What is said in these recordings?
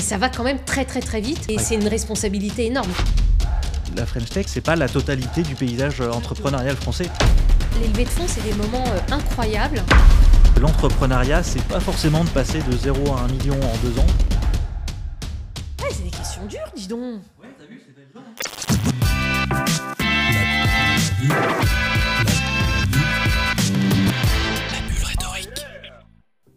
Ça va quand même très très très vite et c'est une responsabilité énorme. La French Tech, c'est pas la totalité du paysage entrepreneurial français. Les levées de fonds, c'est des moments euh, incroyables. L'entrepreneuriat, c'est pas forcément de passer de 0 à 1 million en deux ans. Ouais, c'est des questions dures, dis donc. Ouais, t'as vu, c'est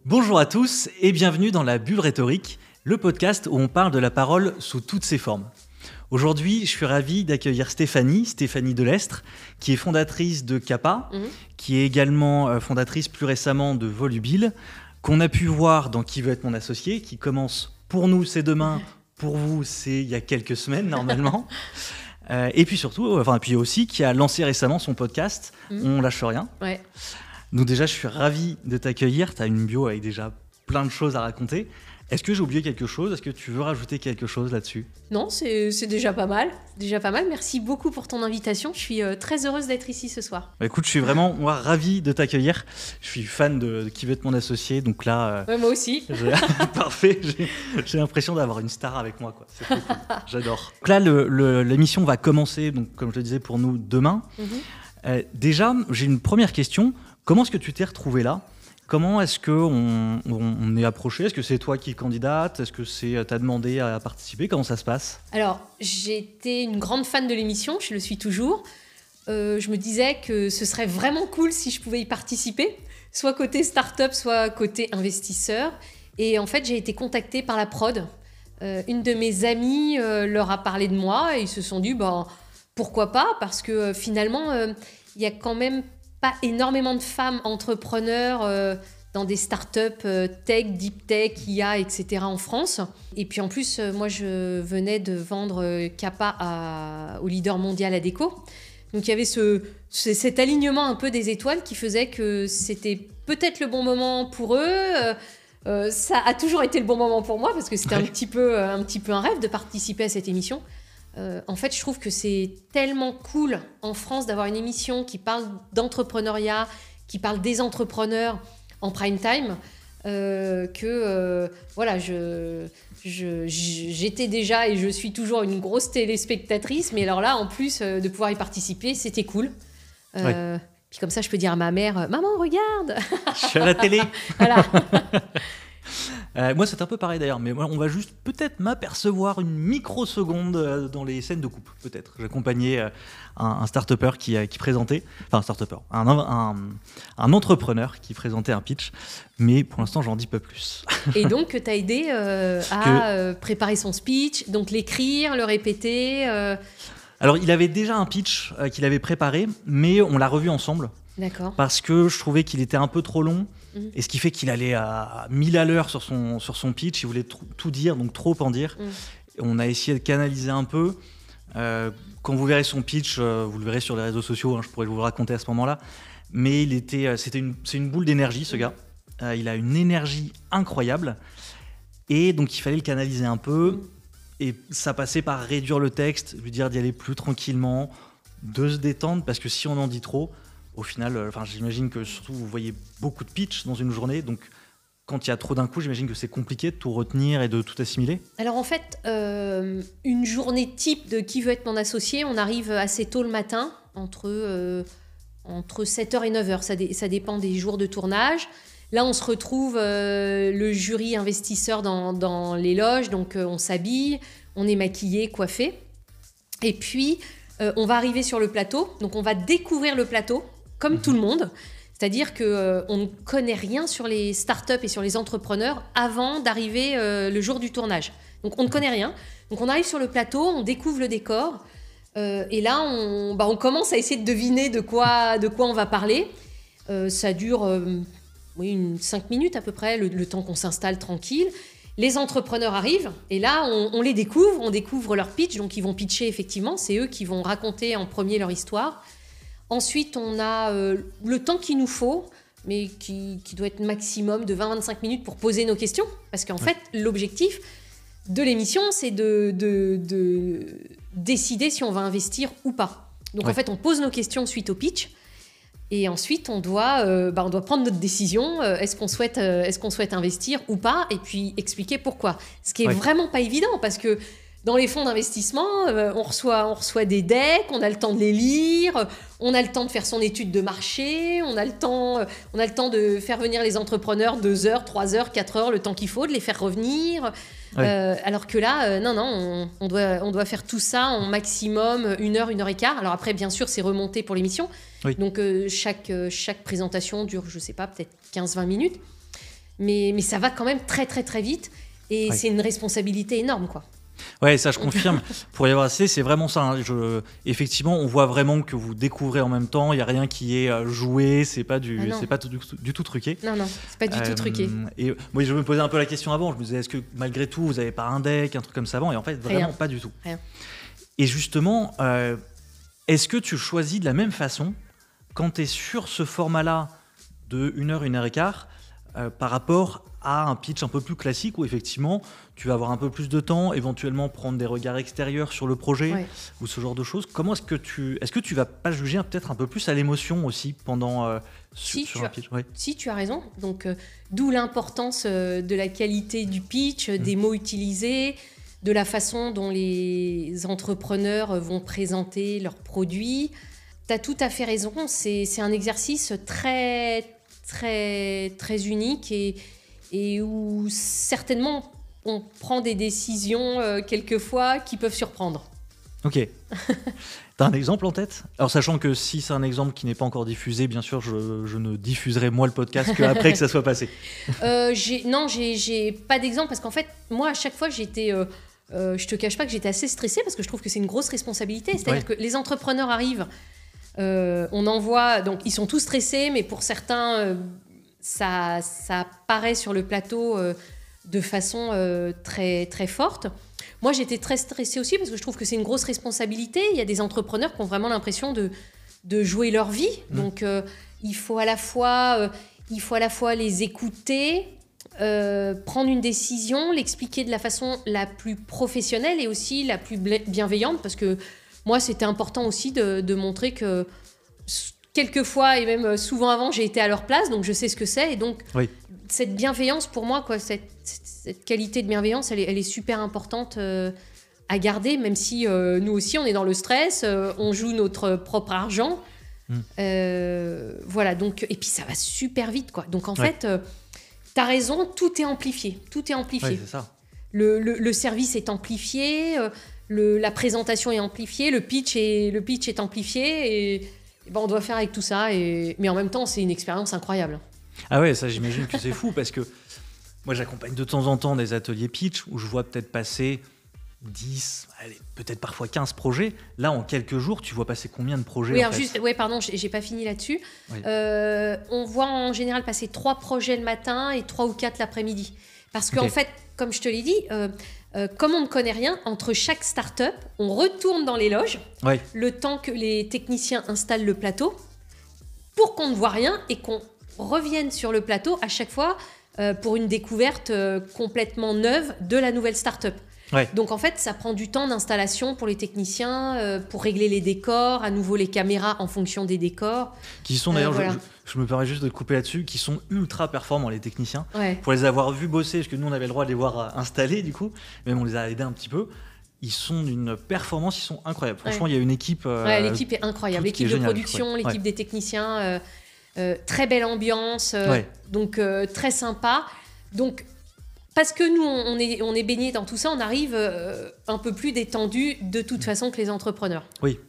Bonjour à tous et bienvenue dans la Bulle rhétorique, le podcast où on parle de la parole sous toutes ses formes. Aujourd'hui, je suis ravi d'accueillir Stéphanie, Stéphanie Delestre, qui est fondatrice de Kappa, Mhm. qui est également euh, fondatrice plus récemment de Volubile, qu'on a pu voir dans Qui veut être mon associé, qui commence pour nous c'est demain, pour vous c'est il y a quelques semaines normalement. Euh, et puis surtout, euh, enfin puis aussi qui a lancé récemment son podcast Mhm. On lâche rien. Ouais. Donc déjà, je suis ravi de t'accueillir. Tu as une bio avec déjà plein de choses à raconter. Est-ce que j'ai oublié quelque chose? Est-ce que tu veux rajouter quelque chose là-dessus? Non, c'est déjà pas mal. Déjà pas mal. Merci beaucoup pour ton invitation. Je suis euh, très heureuse d'être ici ce soir. Bah, Écoute, je suis vraiment moi, ravi de t'accueillir. Je suis fan de, de qui veut être mon associé. Donc là, euh, Ouais, moi aussi. parfait. J'ai- l'impression d'avoir une star avec moi. cool. J'adore. Donc là, le- le- l'émission va commencer, donc, comme je le disais, pour nous demain. Mhm. Euh, déjà, j'ai une première question. Comment est-ce que tu t'es retrouvé là? Comment est-ce qu'on on, est approché? Est-ce que c'est toi qui candidate? Est-ce que c'est euh, t'as demandé à participer? Comment ça se passe? Alors, j'étais une grande fan de l'émission, je le suis toujours. Euh, je me disais que ce serait vraiment cool si je pouvais y participer, soit côté start-up, soit côté investisseur. Et en fait, j'ai été contactée par la prod. Euh, une de mes amies leur a parlé de moi et ils se sont dit, bah, pourquoi pas? Parce que finalement, il y a quand même pas énormément de femmes entrepreneurs euh, dans des startups euh, tech, deep tech, IA, etc. en France. Et puis en plus, euh, moi, je venais de vendre Kappa à- au leader mondial Adecco. Donc il y avait ce, ce- cet alignement un peu des étoiles qui faisait que c'était peut-être le bon moment pour eux. Euh, ça a toujours été le bon moment pour moi parce que c'était un, petit peu, un petit peu un rêve de participer à cette émission. Euh, en fait, je trouve que c'est tellement cool en France d'avoir une émission qui parle d'entrepreneuriat, qui parle des entrepreneurs en prime time, euh, que euh, voilà, je, j'étais déjà et je suis toujours une grosse téléspectatrice, mais alors là, en plus de pouvoir y participer, c'était cool. Puis comme ça, je peux dire à ma mère, maman, regarde. Je suis à la télé. voilà. Euh, moi, c'est un peu pareil d'ailleurs, mais on va juste peut-être m'apercevoir une microseconde euh, dans les scènes de coupe, peut-être. J'accompagnais euh, un, un start-upper qui, qui présentait, enfin un start-upper, un, un, un entrepreneur qui présentait un pitch, mais pour l'instant, j'en dis pas plus. Et donc, tu as aidé euh, à Que- préparer son speech, donc l'écrire, le répéter. euh, Alors, il avait déjà un pitch qu'il avait préparé, mais on l'a revu ensemble D'accord. parce que je trouvais qu'il était un peu trop long. Mhm. Et ce qui fait qu'il allait à 1000 à l'heure sur son, sur son pitch, il voulait tout dire, donc trop en dire. Mhm. On a essayé de canaliser un peu. Euh, quand vous verrez son pitch, euh, vous le verrez sur les réseaux sociaux, hein, je pourrais vous le raconter à ce moment-là. Mais il était, euh, c'était une, c'est une boule d'énergie, ce gars. Euh, il a une énergie incroyable. Et donc il fallait le canaliser un peu. Et ça passait par réduire le texte, lui dire d'y aller plus tranquillement, de se détendre, parce que si on en dit trop, au final, euh, enfin, j'imagine que surtout vous voyez beaucoup de pitch dans une journée, donc quand il y a trop d'un coup, j'imagine que c'est compliqué de tout retenir et de tout assimiler. Alors en fait, euh, une journée type de qui veut être mon associé, on arrive assez tôt le matin, entre, euh, entre 7h et 9h, ça, dé- ça dépend des jours de tournage. Là, on se retrouve, le jury investisseur dans, dans les loges, donc on s'habille, on est maquillé, coiffé. Et puis, on va arriver sur le plateau, donc on va découvrir le plateau, comme tout le monde. C'est-à-dire qu'on ne connaît rien sur les startups et sur les entrepreneurs avant d'arriver euh, le jour du tournage. Donc on ne connaît rien. Donc on arrive sur le plateau, on découvre le décor. euh, et là, on, bah, on commence à essayer de deviner de quoi, de quoi on va parler. Euh, ça dure euh, oui, une, 5 minutes à peu près, le, le temps qu'on s'installe tranquille. Les entrepreneurs arrivent et là, on, on les découvre, on découvre leur pitch. Donc ils vont pitcher effectivement, c'est eux qui vont raconter en premier leur histoire. Ensuite, on a euh, le temps qu'il nous faut, mais qui, qui doit être maximum de 20-25 minutes pour poser nos questions. Parce qu'en fait, l'objectif de l'émission, c'est de, de- de décider si on va investir ou pas. Donc en fait, on pose nos questions suite au pitch. Et ensuite, on doit, euh, bah, on doit prendre notre décision. euh, est-ce qu'on souhaite, euh, est-ce qu'on souhaite investir ou pas Et puis expliquer pourquoi. Ce qui est Ouais. vraiment pas évident parce que dans les fonds d'investissement, euh, on, reçoit, on reçoit des decks, on a le temps de les lire, on a le temps de faire son étude de marché, on a le temps, euh, on a le temps de faire venir les entrepreneurs deux heures, trois heures, quatre heures, le temps qu'il faut, de les faire revenir. Ouais. Euh, alors que là, non, non, on, on doit, on doit faire tout ça en maximum une heure, une heure et quart. Alors après, bien sûr, c'est remonté pour l'émission. Oui. Donc chaque, chaque présentation dure, je sais pas, peut-être 15-20 minutes. Mais, mais ça va quand même très, très, très vite. Et Ouais. c'est une responsabilité énorme, quoi. Ouais, ça je confirme. Pour y avoir assez, c'est vraiment ça. hein. Je- effectivement, on voit vraiment que vous découvrez en même temps. Il y a rien qui est euh, joué. C'est pas du, Ah non. c'est pas tout- du, du tout truqué. Non, non, c'est pas du tout Euh, truqué. Et moi, je me posais un peu la question avant. Je me disais, est-ce que malgré tout, vous avez pas un deck, un truc comme ça avant? Et en fait, vraiment Rien. pas du tout. Rien. Et justement, euh, est-ce que tu choisis de la même façon quand tu es sur ce format-là de 1 heure, 1 heure et quart euh, par rapport à un pitch un peu plus classique où effectivement tu vas avoir un peu plus de temps, éventuellement prendre des regards extérieurs sur le projet Ouais. ou ce genre de choses. Comment est-ce que tu est-ce que tu vas pas juger peut-être un peu plus à l'émotion aussi pendant euh, sur, Si, sur tu un as- pitch? Ouais. Si, tu as raison. Donc, euh, d'où l'importance euh, de la qualité du pitch, euh, Mm. des mots utilisés, de la façon dont les entrepreneurs vont présenter leurs produits. Tu as tout à fait raison. C'est c'est un exercice très, très, très unique et, et où certainement on prend des décisions euh, quelquefois qui peuvent surprendre. Ok. T'as un exemple en tête? Alors sachant que si c'est un exemple qui n'est pas encore diffusé, bien sûr, je, je ne diffuserai moi le podcast qu'après que ça soit passé. Euh, non, j'ai pas d'exemple parce qu'en fait, moi, à chaque fois, j'étais. euh, euh, je te cache pas que j'étais assez stressée parce que je trouve que c'est une grosse responsabilité. C'est-à-dire que les entrepreneurs arrivent, euh, on envoie. Donc, ils sont tous stressés, mais pour certains, ça, ça apparaît sur le plateau de façon euh, très, très forte. Moi, j'étais très stressée aussi parce que je trouve que c'est une grosse responsabilité. Il y a des entrepreneurs qui ont vraiment l'impression de, de jouer leur vie. Mmh. Donc, euh, il faut à la fois, euh, il faut à la fois les écouter, prendre une décision, l'expliquer de la façon la plus professionnelle et aussi la plus bienveillante, parce que moi, c'était important aussi de, de montrer que s- quelquefois, et même souvent avant, j'ai été à leur place, donc je sais ce que c'est, et donc Oui. cette bienveillance, pour moi, quoi, cette, qualité de bienveillance, elle est, elle est super importante euh, à garder, même si euh, nous aussi, on est dans le stress, euh, on joue notre propre argent. Mm. Euh, voilà, donc, et puis ça va super vite, quoi. Donc en Ouais. fait, euh, t'as raison, tout est amplifié. Tout est amplifié. Ouais, c'est ça. Le, le- le service est amplifié, euh, le- la présentation est amplifiée, le pitch est, le pitch est amplifié, et ben, on doit faire avec tout ça. Et, mais en même temps, c'est une expérience incroyable. Ah ouais, ça j'imagine que c'est fou parce que moi j'accompagne de temps en temps des ateliers pitch où je vois peut-être passer 10, allez, peut-être parfois 15 projets. Là, en quelques jours, tu vois passer combien de projets Oui, alors juste, ouais, pardon, j'ai pas fini là-dessus. Oui. Euh, on voit en général passer trois projets le matin et trois ou quatre l'après-midi. Parce qu'en fait, comme je te l'ai dit, euh, euh, comme on ne connaît rien, entre chaque start-up, on retourne dans les loges Ouais, le temps que les techniciens installent le plateau pour qu'on ne voit rien et qu'on revienne sur le plateau à chaque fois euh, pour une découverte euh, complètement neuve de la nouvelle start-up. Ouais. Donc en fait, ça prend du temps d'installation pour les techniciens, euh, pour régler les décors, à nouveau les caméras en fonction des décors. qui sont Euh, d'ailleurs, je- voilà. je, je me permets juste de te couper là-dessus, qui sont ultra performants les techniciens. Ouais. Pour les avoir vus bosser, parce que nous on avait le droit de les voir euh, installés du coup, même on les a aidés un petit peu. Ils sont d'une performance, ils sont incroyables. Franchement, il y a une équipe. euh, Ouais, l'équipe est incroyable. L'équipe de production, ouais. l'équipe des techniciens, euh, euh, très belle ambiance, donc très sympa. Donc, parce que nous, on est, on est baigné dans tout ça, on arrive euh, un peu plus détendu de toute façon que les entrepreneurs. Oui.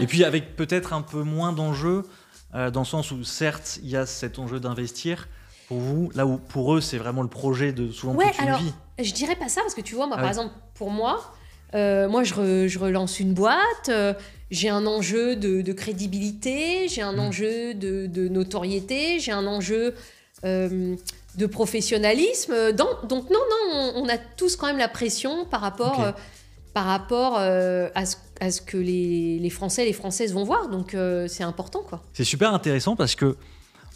Et puis avec peut-être un peu moins d'enjeux, euh, dans le sens où certes, il y a cet enjeu d'investir. Pour vous, là où pour eux, c'est vraiment le projet de souvent Ouais, toute une alors, vie. Je dirais pas ça parce que tu vois, moi, Ah par oui. exemple, pour moi, euh, moi, je, re- je relance une boîte, euh, j'ai un enjeu de, de crédibilité, j'ai un Mm. enjeu de, de notoriété, j'ai un enjeu euh, de professionnalisme. Dans- donc non, non, on, on a tous quand même la pression par rapport, euh, par rapport euh, à, ce, à ce que les, les Français et les Françaises vont voir. Donc euh, c'est important, quoi. C'est super intéressant parce que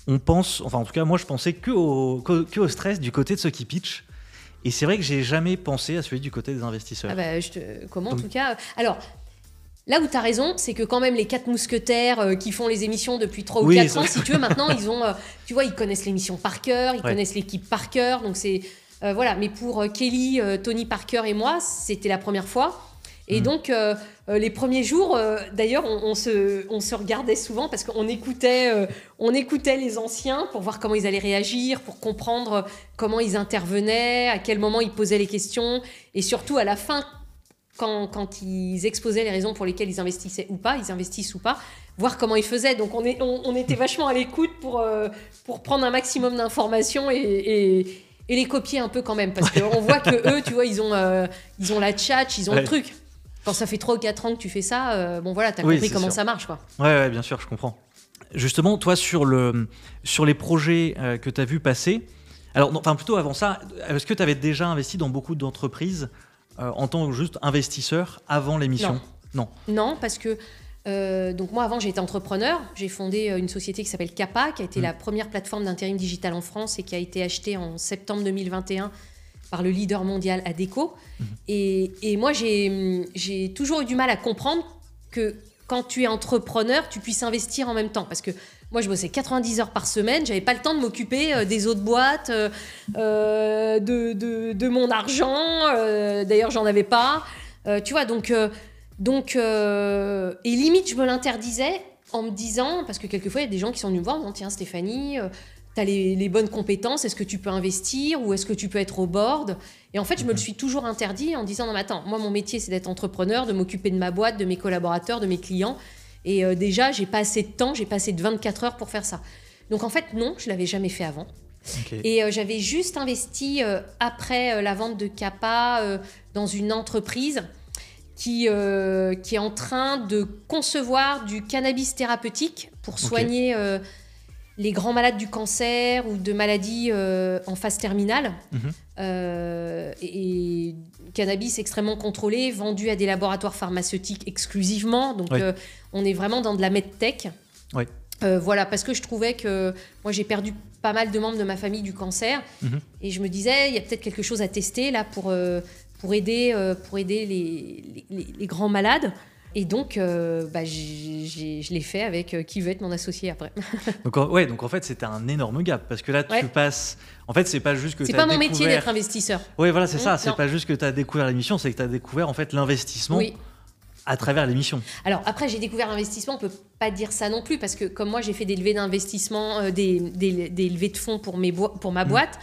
on pense, enfin en tout cas moi je pensais que au, que, que au stress du côté de ceux qui pitchent. Et c'est vrai que j'ai jamais pensé à celui du côté des investisseurs. Ah bah, je te- comment en tout cas Alors, Là où tu as raison, c'est que quand même les quatre mousquetaires euh, qui font les émissions depuis 3 ou Oui, 4 ça- ans, si tu veux, maintenant, ils ont, euh, tu vois, ils connaissent l'émission par cœur, ils Ouais. connaissent l'équipe par cœur. Donc c'est. euh, voilà, mais pour Kelly, Tony Parker et moi, c'était la première fois. Et Mhm. donc, les premiers jours, d'ailleurs, on, on se, on se regardait souvent parce qu'on écoutait, on écoutait les anciens pour voir comment ils allaient réagir, pour comprendre comment ils intervenaient, à quel moment ils posaient les questions, et surtout à la fin, quand, quand ils exposaient les raisons pour lesquelles ils investissaient ou pas, ils investissent ou pas, voir comment ils faisaient. Donc on, est, on, on était vachement à l'écoute pour, euh, pour prendre un maximum d'informations et, et, et les copier un peu quand même. Parce qu'on voit que eux, tu vois, ils ont, euh, ils ont la tchatch, ils ont Ouais. le truc. Quand ça fait 3 ou 4 ans que tu fais ça, euh, bon voilà, t'as Oui, compris comment sûr. ça marche. quoi. Ouais, ouais, bien sûr, je comprends. Justement, toi, sur, le, sur les projets que tu as vu passer, alors, enfin, plutôt avant ça, est-ce que tu avais déjà investi dans beaucoup d'entreprises euh, en tant que juste investisseur avant l'émission Non. Non, parce que euh, donc moi avant j'étais entrepreneur, j'ai fondé euh, une société qui s'appelle Kappa, qui a été Mm. la première plateforme d'intérim digital en France et qui a été achetée en septembre 2021 par le leader mondial Adecco. Et, et moi j'ai j'ai toujours eu du mal à comprendre que quand tu es entrepreneur, tu puisses investir en même temps. Parce que moi, je bossais 90 heures par semaine, j'avais pas le temps de m'occuper euh, des autres boîtes, euh, euh, de, de- de mon argent. euh, D'ailleurs, j'en avais pas. Euh, tu vois, donc, donc et limite, je me l'interdisais en me disant, parce que quelquefois, il y a des gens qui sont venus me voir en disant Tiens, Stéphanie, tu as les, les bonnes compétences, est-ce que tu peux investir ou est-ce que tu peux être au board? Et en fait, je me le suis toujours interdit en disant Non, mais attends, moi, mon métier, c'est d'être entrepreneur, de m'occuper de ma boîte, de mes collaborateurs, de mes clients. Et euh, déjà, j'ai pas assez de temps, j'ai pas assez de 24 heures pour faire ça. Donc en fait, non, je l'avais jamais fait avant. Et euh, j'avais juste investi euh, après euh, la vente de Kappa dans une entreprise qui, qui est en train de concevoir du cannabis thérapeutique pour soigner les grands malades du cancer ou de maladies euh, en phase terminale. Mhm. Euh, et, et cannabis extrêmement contrôlé, vendu à des laboratoires pharmaceutiques exclusivement. Donc euh, on est vraiment dans de la medtech. Euh, voilà, parce que je trouvais que moi j'ai perdu pas mal de membres de ma famille du cancer Mhm. et je me disais il y a peut-être quelque chose à tester là pour, pour aider, pour aider les, les- les grands malades. Et donc, euh, bah, je l'ai fait avec euh, qui veut être mon associé après. Donc, en- ouais, donc en fait, c'était un énorme gap parce que là, tu Ouais. passes. En fait, c'est pas juste que C'est pas mon métier d'être investisseur. Oui, voilà, c'est Mm, ça. C'est pas juste que tu as découvert l'émission, c'est que tu as découvert en fait l'investissement Oui. à travers l'émission. Alors après, j'ai découvert l'investissement, on peut pas dire ça non plus, parce que comme moi, j'ai fait des levées d'investissement, euh, des, des, des levées de fonds pour, mes pour ma Mhm. boîte,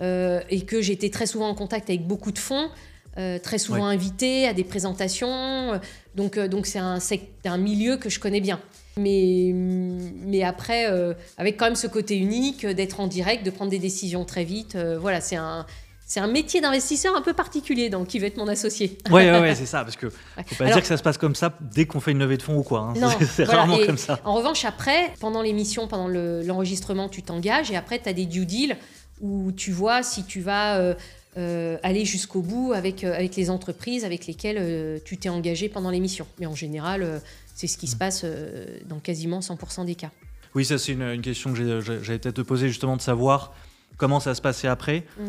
et que j'étais très souvent en contact avec beaucoup de fonds, euh, très souvent invité à des présentations. euh, donc euh, donc c'est un, un milieu que je connais bien. Mais, mais après, euh, avec quand même ce côté unique d'être en direct, de prendre des décisions très vite, voilà, c'est un... C'est un métier d'investisseur un peu particulier, donc qui veut être mon associé. Ouais, ouais, ouais, c'est ça. Parce que faut pas Alors- dire que ça se passe comme ça dès qu'on fait une levée de fonds ou quoi. hein. C'est- voilà, rarement comme ça. En revanche, après, pendant l'émission, pendant le- l'enregistrement, tu t'engages et après, tu as des due deals où tu vois si tu vas euh, euh, aller jusqu'au bout avec, euh, avec les entreprises avec lesquelles euh, tu t'es engagé pendant l'émission. Mais en général, c'est ce qui Mm. se passe euh, dans quasiment 100% des cas. Oui, ça c'est une, une question que j'allais peut-être te poser justement de savoir comment ça se passait après. Mm.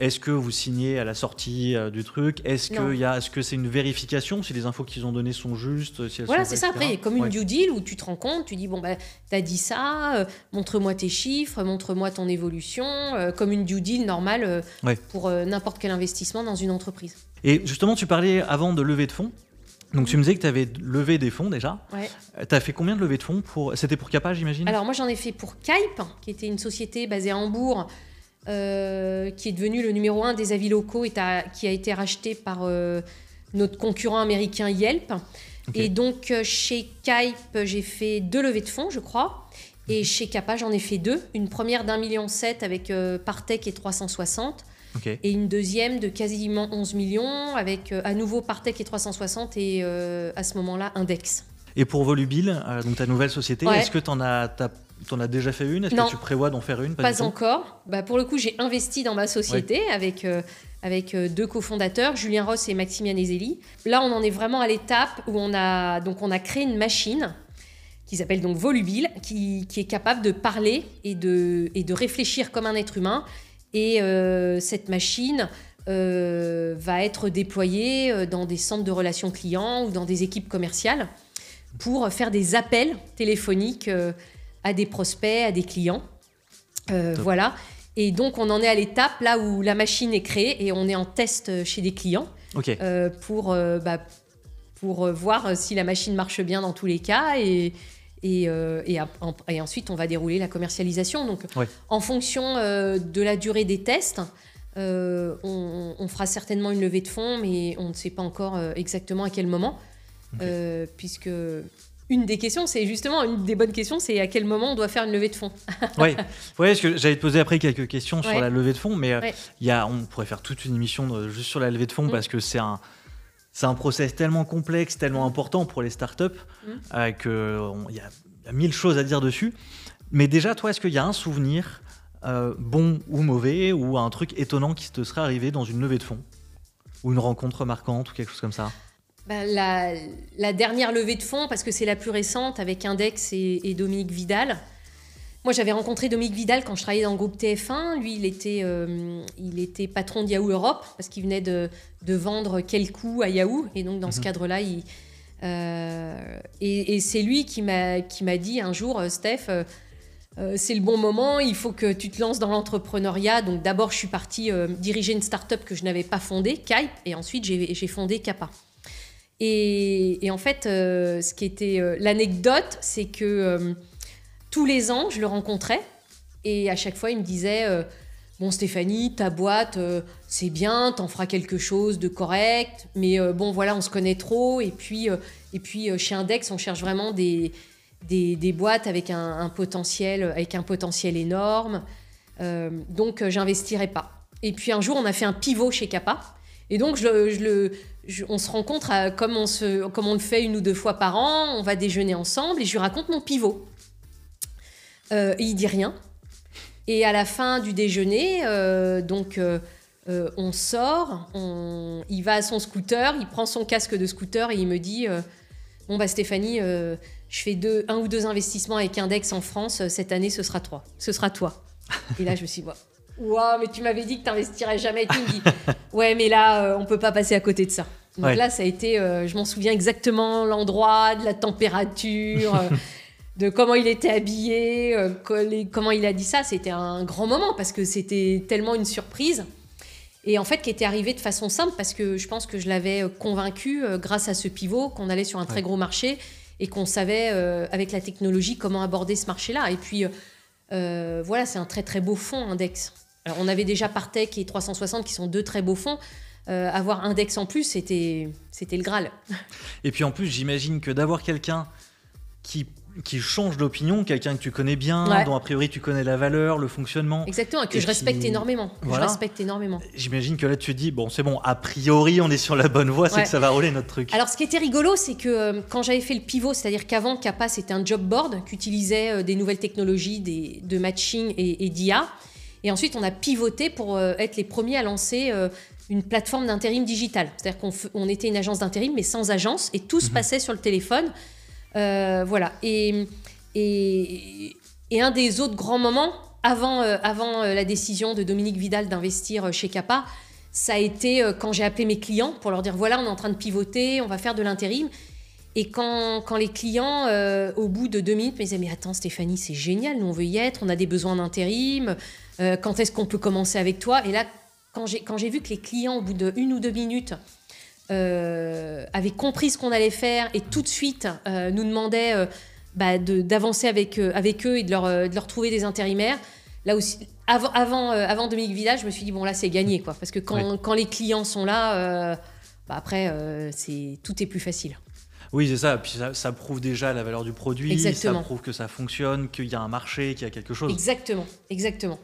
Est-ce que vous signez à la sortie euh, du truc? Est-ce que y a- est-ce que c'est une vérification? Si les infos qu'ils ont données sont justes si elles Voilà, sont c'est vraies, ça. Après, il y etc. a comme une Ouais. due deal où tu te rends compte, tu dis bon, bah, t'as dit ça, euh, montre-moi tes chiffres, montre-moi ton évolution, euh, comme une due deal normale euh, Ouais. pour euh, n'importe quel investissement dans une entreprise. Et justement, tu parlais avant de lever de fonds. Donc tu me disais que tu avais levé des fonds déjà. Ouais. Tu as fait combien de levées de fonds pour C'était pour Kappa, j'imagine? Alors moi j'en ai fait pour Kype, qui était une société basée à Hambourg, euh, qui est devenue le numéro un des avis locaux et qui a été racheté par euh, notre concurrent américain Yelp. Et donc euh, chez Kype, j'ai fait deux levées de fonds, je crois. Et Mhm. chez Kappa, j'en ai fait deux. Une première d'un million sept avec Partech et 360. Ok. Et une deuxième de quasiment 11 millions avec à nouveau Partech et 360 et à ce moment-là Index. Et pour Volubil, euh, donc ta nouvelle société, Ouais. est-ce que tu en as, t'en as déjà fait une? Est-ce que tu prévois d'en faire une? Pas, encore. Bah, pour le coup, j'ai investi dans ma société avec, euh, avec euh, deux cofondateurs, Julien Ross et Maxime Ezeli. Là, on en est vraiment à l'étape où on a, donc, on a créé une machine qui s'appelle donc Volubil, qui, qui est capable de parler et de, et de réfléchir comme un être humain. Et euh, cette machine va être déployé dans des centres de relations clients ou dans des équipes commerciales pour faire des appels téléphoniques à des prospects, à des clients. voilà. Et donc, on en est à l'étape là où la machine est créée et on est en test chez des clients pour, bah, pour voir si la machine marche bien dans tous les cas et, et, et, et, ensuite, on va dérouler la commercialisation. Donc, en fonction de la durée des tests, on, fera certainement une levée de fonds, mais on ne sait pas encore exactement à quel moment, puisque une des questions, c'est justement une des bonnes questions, c'est à quel moment on doit faire une levée de fonds. oui, ouais, que j'allais te poser après quelques questions sur la levée de fonds, mais il y a, on pourrait faire toute une émission juste sur la levée de fonds mm. parce que c'est un, c'est un process tellement complexe, tellement important pour les startups mmh. euh, qu'il y, a mille choses à dire dessus. Mais déjà, toi, est-ce qu'il y a un souvenir, euh, bon ou mauvais, ou un truc étonnant qui te serait arrivé dans une levée de fonds? Ou une rencontre marquante, ou quelque chose comme ça? Bah, la, dernière levée de fonds, parce que c'est la plus récente, avec Index et Dominique Vidal, moi, j'avais rencontré Dominique Vidal quand je travaillais dans le groupe TF1. Lui, il était, euh, il était patron de Yahoo Europe parce qu'il venait de, de, vendre quel coup à Yahoo. Et donc, dans ce mhm. cadre-là, il, euh, et, c'est lui qui m'a dit un jour, euh, Steph, c'est le bon moment, il faut que tu te lances dans l'entrepreneuriat. Donc, d'abord, je suis partie diriger une start-up que je n'avais pas fondée, Kype, et ensuite, j'ai fondé Kappa. Et, en fait, ce qui était l'anecdote, c'est que tous les ans, je le rencontrais et à chaque fois, il me disait euh, Bon, Stéphanie, ta boîte, euh, c'est bien, t'en feras quelque chose de correct, mais euh, bon, voilà, on se connaît trop. Et puis, et puis chez Index, on cherche vraiment des, des, boîtes avec un, potentiel, avec un potentiel énorme. donc, j'investirai pas. Et puis un jour, on a fait un pivot chez Kappa. Et donc, je, le, on se rencontre comme, on se, comme on le fait une ou deux fois par an. On va déjeuner ensemble et je lui raconte mon pivot. Euh, il dit rien. Et à la fin du déjeuner, euh, donc euh, on sort, il va à son scooter, il prend son casque de scooter et il me dit Bon, bah Stéphanie, je fais deux, un ou deux investissements avec Index en France, cette année ce sera toi. Ce sera toi. et là, je me suis dit Waouh, mais tu m'avais dit que tu n'investirais jamais. Et tu me dis Ouais, mais là, on peut pas passer à côté de ça. Donc là, ça a été, je m'en souviens exactement, l'endroit, de la température de comment il était habillé, euh, comment il a dit ça. C'était un grand moment parce que c'était tellement une surprise. Et en fait, qui était arrivé de façon simple parce que je pense que je l'avais euh, convaincu euh, grâce à ce pivot qu'on allait sur un très gros marché et qu'on savait avec la technologie comment aborder ce marché-là. Et puis voilà, c'est un très très beau fonds Index. Alors on avait déjà Partech et 360 qui sont deux très beaux fonds. Avoir Index en plus, c'était c'était le Graal. Et puis en plus, j'imagine que d'avoir quelqu'un qui qui change d'opinion, quelqu'un que tu connais bien, dont a priori tu connais la valeur, le fonctionnement. Exactement, que je respecte énormément. je respecte énormément. J'imagine que là tu te dis, bon c'est bon, a priori on est sur la bonne voie, c'est que ça va rouler notre truc. Alors ce qui était rigolo, c'est que euh, quand j'avais fait le pivot, c'est-à-dire qu'avant Kappa c'était un job board qui utilisait euh, des nouvelles technologies des, de matching et, d'IA. Et ensuite on a pivoté pour euh, être les premiers à lancer une plateforme d'intérim digital. C'est-à-dire qu'on était une agence d'intérim mais sans agence et tout se mhm. passait sur le téléphone. Euh, voilà. Et, et, un des autres grands moments, avant, euh, avant euh, la décision de Dominique Vidal d'investir chez Kappa, ça a été quand j'ai appelé mes clients pour leur dire voilà, on est en train de pivoter, on va faire de l'intérim. Et quand, quand, les clients, au bout de deux minutes, me disaient Mais attends, Stéphanie, c'est génial, nous on veut y être, on a des besoins d'intérim, quand est-ce qu'on peut commencer avec toi? Et là, quand j'ai vu que les clients, au bout de une ou deux minutes, euh, avaient compris ce qu'on allait faire et tout de suite euh, nous demandaient euh, bah, d'avancer avec, avec eux et de leur, de leur trouver des intérimaires. Là aussi, avant, avant, avant Dominique Village, je me suis dit, bon là c'est gagné, quoi. Parce que quand, quand les clients sont là, bah, après, c'est tout est plus facile. Oui, c'est ça. Puis ça, ça, prouve déjà la valeur du produit, exactement. ça prouve que ça fonctionne, qu'il y a un marché, qu'il y a quelque chose. Exactement, exactement.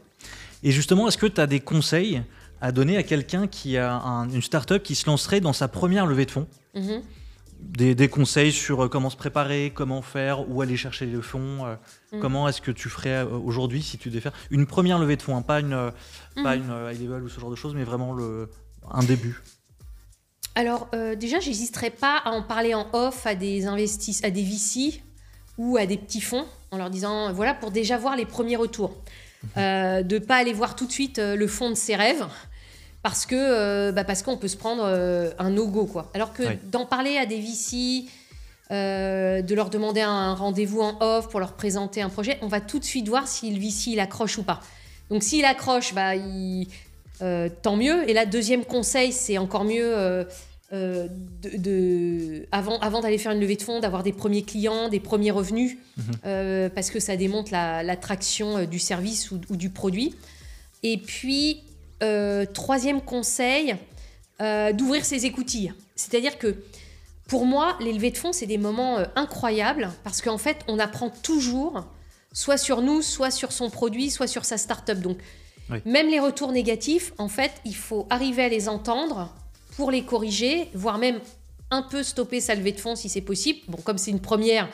Et justement, est-ce que tu as des conseils à donner à quelqu'un qui a une start-up qui se lancerait dans sa première levée de fonds mhm. des, conseils sur euh, comment se préparer, comment faire, où aller chercher les fonds, euh, mhm. comment est-ce que tu ferais euh, aujourd'hui si tu devais faire une première levée de fonds, hein, pas une, pas mhm. une high level ou ce genre de choses, mais vraiment le, un début alors déjà, j'hésiterais pas à en parler en off à des investisseurs, à des VC ou à des petits fonds, en leur disant voilà pour déjà voir les premiers retours, de pas aller voir tout de suite le fond de ses rêves, parce que euh, bah, parce qu'on peut se prendre euh, un no-go quoi. Alors que d'en parler à des VC, euh, de leur demander un rendez-vous en off pour leur présenter un projet, on va tout de suite voir si le VC il accroche ou pas. Donc s'il accroche, bah, il- tant mieux. Et là, deuxième conseil, c'est encore mieux de, de- avant, avant d'aller faire une levée de fonds, d'avoir des premiers clients, des premiers revenus, Mhm. parce que ça démontre la- l'attraction du service ou, ou du produit. Et puis, euh, troisième conseil, euh, d'ouvrir ses écoutilles. C'est-à-dire que pour moi, les levées de fonds, c'est des moments euh, incroyables parce qu'en fait, on apprend toujours, soit sur nous, soit sur son produit, soit sur sa start-up. Donc, Oui. même les retours négatifs, en fait, il faut arriver à les entendre pour les corriger, voire même un peu stopper sa levée de fonds si c'est possible. Bon, comme c'est une première,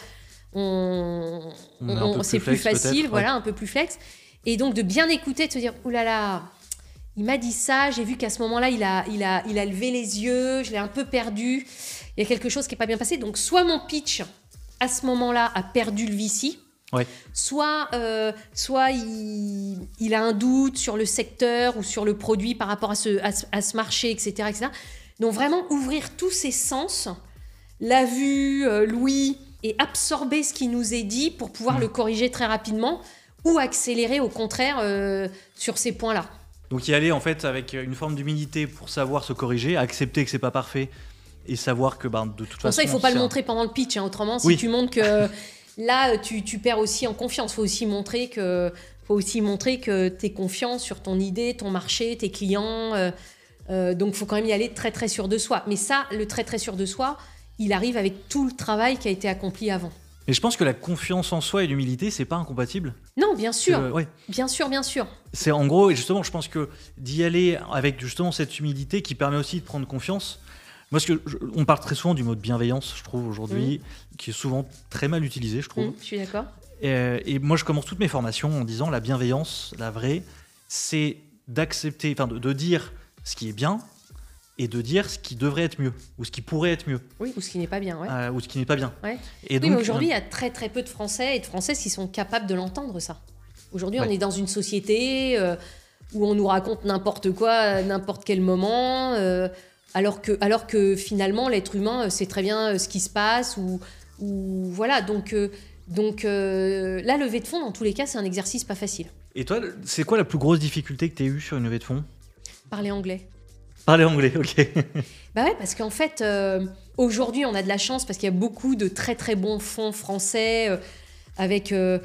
on, On on- c'est plus facile, voilà, un peu plus flex. Et donc de bien écouter, de se dire, oulala, là là, il m'a dit ça, j'ai vu qu'à ce moment-là, il a, il, a, il a levé les yeux, je l'ai un peu perdu, il y a quelque chose qui n'est pas bien passé. Donc soit mon pitch, à ce moment-là, a perdu le VC, Ouais. soit, euh, soit il, il a un doute sur le secteur ou sur le produit par rapport à ce, à ce, à ce marché, etc., etc. Donc vraiment ouvrir tous ses sens, la vue, euh, l'ouïe, et absorber ce qui nous est dit pour pouvoir Mm. le corriger très rapidement ou accélérer au contraire euh, sur ces points-là. Donc y aller en fait avec une forme d'humilité pour savoir se corriger, accepter que c'est pas parfait et savoir que ben, de toute Pour façon. ça, il faut pas le un- montrer pendant le pitch. hein. Autrement, si Oui. tu montres que là, tu, tu perds aussi en confiance. faut aussi montrer que faut aussi montrer que tu es confiant sur ton idée, ton marché, tes clients. euh, euh, donc, faut quand même y aller très très sûr de soi. Mais ça, le très très sûr de soi, il arrive avec tout le travail qui a été accompli avant. Mais je pense que la confiance en soi et l'humilité, c'est pas incompatible. Non, bien sûr, Euh, ouais. bien sûr, bien sûr. C'est en gros, et justement, je pense que d'y aller avec justement cette humilité qui permet aussi de prendre confiance. Moi, ce que je- on parle très souvent du mot de bienveillance, je trouve aujourd'hui, qui est souvent très mal utilisé, je trouve. Mm, je suis d'accord. Et, euh, et moi, je commence toutes mes formations en disant la bienveillance, la vraie, c'est d'accepter, enfin, de, de dire ce qui est bien et de dire ce qui devrait être mieux ou ce qui pourrait être mieux Oui, ou ce qui n'est pas bien. Ouais. euh, ou ce qui n'est pas bien. Ouais. Et Oui, donc, mais aujourd'hui, il y a très très peu de Français et de Françaises qui sont capables de l'entendre, ça. Aujourd'hui, on est dans une société euh, où on nous raconte n'importe quoi à n'importe quel moment, euh, alors, que, alors que finalement, l'être humain euh, sait très bien euh, ce qui se passe. Ou, ou voilà, donc, euh, donc euh, la levée de fonds, dans tous les cas, c'est un exercice pas facile. et toi, c'est quoi la plus grosse difficulté que tu as eue sur une levée de fonds? Parler anglais. Parler anglais, ok. Bah ouais, parce qu'en fait, euh, aujourd'hui, on a de la chance parce qu'il y a beaucoup de très très bons fonds français euh, avec, euh,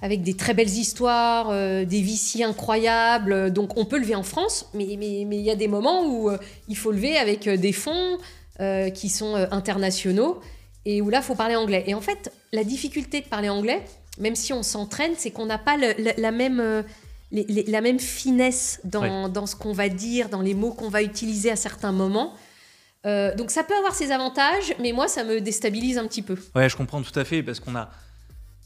avec des très belles histoires, des VC incroyables. Donc on peut lever en France, mais mais mais il y a des moments où il faut lever avec des fonds qui sont internationaux et où là, il faut parler anglais. Et en fait, la difficulté de parler anglais, même si on s'entraîne, c'est qu'on n'a pas la même... les- les- la même finesse dans, dans ce qu'on va dire, dans les mots qu'on va utiliser à certains moments. Euh, donc ça peut avoir ses avantages, mais moi ça me déstabilise un petit peu. Ouais, je comprends tout à fait parce qu'on a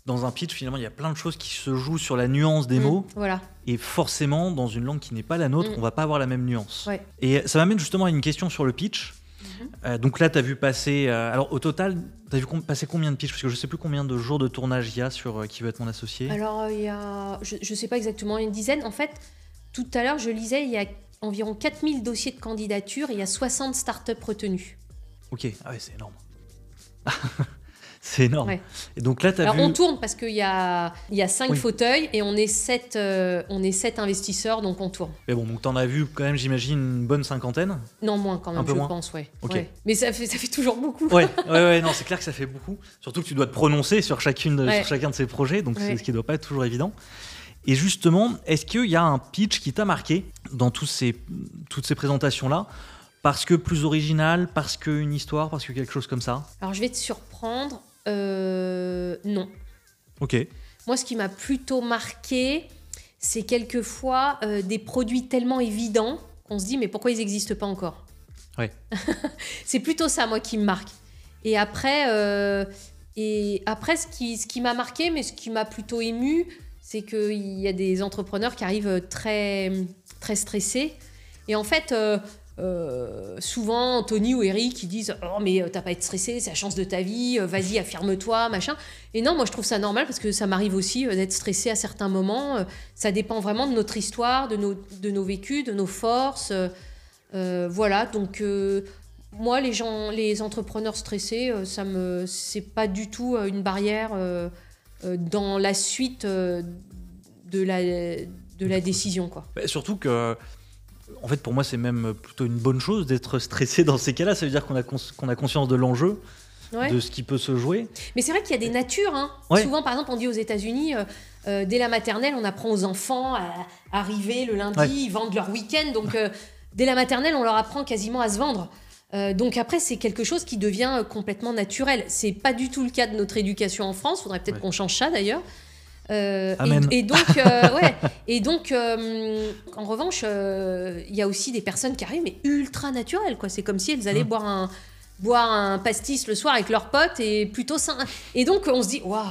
dans un pitch finalement il y a plein de choses qui se jouent sur la nuance des Mm, mots Voilà. et forcément dans une langue qui n'est pas la nôtre, Mm. on va pas avoir la même nuance. Ouais. Et ça m'amène justement à une question sur le pitch. Euh, donc là, tu as vu passer. euh, alors au total, tu as vu com- passer combien de pitchs Parce que je sais plus combien de jours de tournage il y a sur euh, Qui veut être mon associé. Alors il y a, je ne sais pas exactement, une dizaine. En fait, tout à l'heure je lisais, il y a environ 4000 dossiers de candidature et il y a 60 startups retenues. Ok, ah ouais, c'est énorme. c'est énorme. Ouais. Et donc là, as Alors vu. on tourne parce qu'il y a, y a 5 Oui. fauteuils et on est 7 on est sept investisseurs, donc on tourne. Mais bon, donc tu en as vu quand même, j'imagine, une bonne cinquantaine? Non, moins quand même, je moins pense, ouais. Ok. Ouais. Mais ça fait, ça fait toujours beaucoup. Ouais, ouais, ouais, non, c'est clair que ça fait beaucoup. Surtout que tu dois te prononcer sur, chacune Ouais. sur chacun de ces projets, donc c'est ce qui doit pas être toujours évident. Et justement, est-ce qu'il y a un pitch qui t'a marqué dans tous ces, toutes ces présentations-là? Parce que plus original, parce qu'une histoire, parce que quelque chose comme ça? Alors je vais te surprendre. Euh, non. Ok. Moi, ce qui m'a plutôt marqué, c'est quelquefois euh, des produits tellement évidents qu'on se dit mais pourquoi ils n'existent pas encore? Ouais. c'est plutôt ça, moi, qui me marque. Et après, euh, et après ce qui, ce qui m'a marqué, mais ce qui m'a plutôt ému, c'est qu'il y a des entrepreneurs qui arrivent très, très stressés. Et en fait, euh, souvent, Anthony ou Eric, qui disent Oh, mais euh, t'as pas à être stressé, c'est la chance de ta vie, euh, vas-y, affirme-toi, machin. Et non, moi, je trouve ça normal parce que ça m'arrive aussi d'être stressé à certains moments. Ça dépend vraiment de notre histoire, de nos, de nos vécus, de nos forces. Euh, voilà, donc moi, les gens, les entrepreneurs stressés, ça me, c'est pas du tout une barrière dans la suite de la, de la décision, quoi. Bah, surtout que en fait, pour moi, c'est même plutôt une bonne chose d'être stressé dans ces cas-là. Ça veut dire qu'on a, a conscience de l'enjeu, de ce qui peut se jouer. Mais c'est vrai qu'il y a des natures. Hein. Souvent, par exemple, on dit aux États-Unis, euh, euh, dès la maternelle, on apprend aux enfants à arriver le lundi, ils vendent leur week-end. Donc, euh, dès la maternelle, on leur apprend quasiment à se vendre. donc après, c'est quelque chose qui devient complètement naturel. C'est pas du tout le cas de notre éducation en France. Faudrait peut-être qu'on change ça d'ailleurs. Euh, et, donc, euh, ouais. Et donc, euh, en revanche, il y a aussi des personnes qui arrivent, mais ultra naturelles, quoi. C'est comme si elles allaient mmh. boire un boire un pastis le soir avec leurs potes et plutôt sain. Et donc, on se dit, waouh,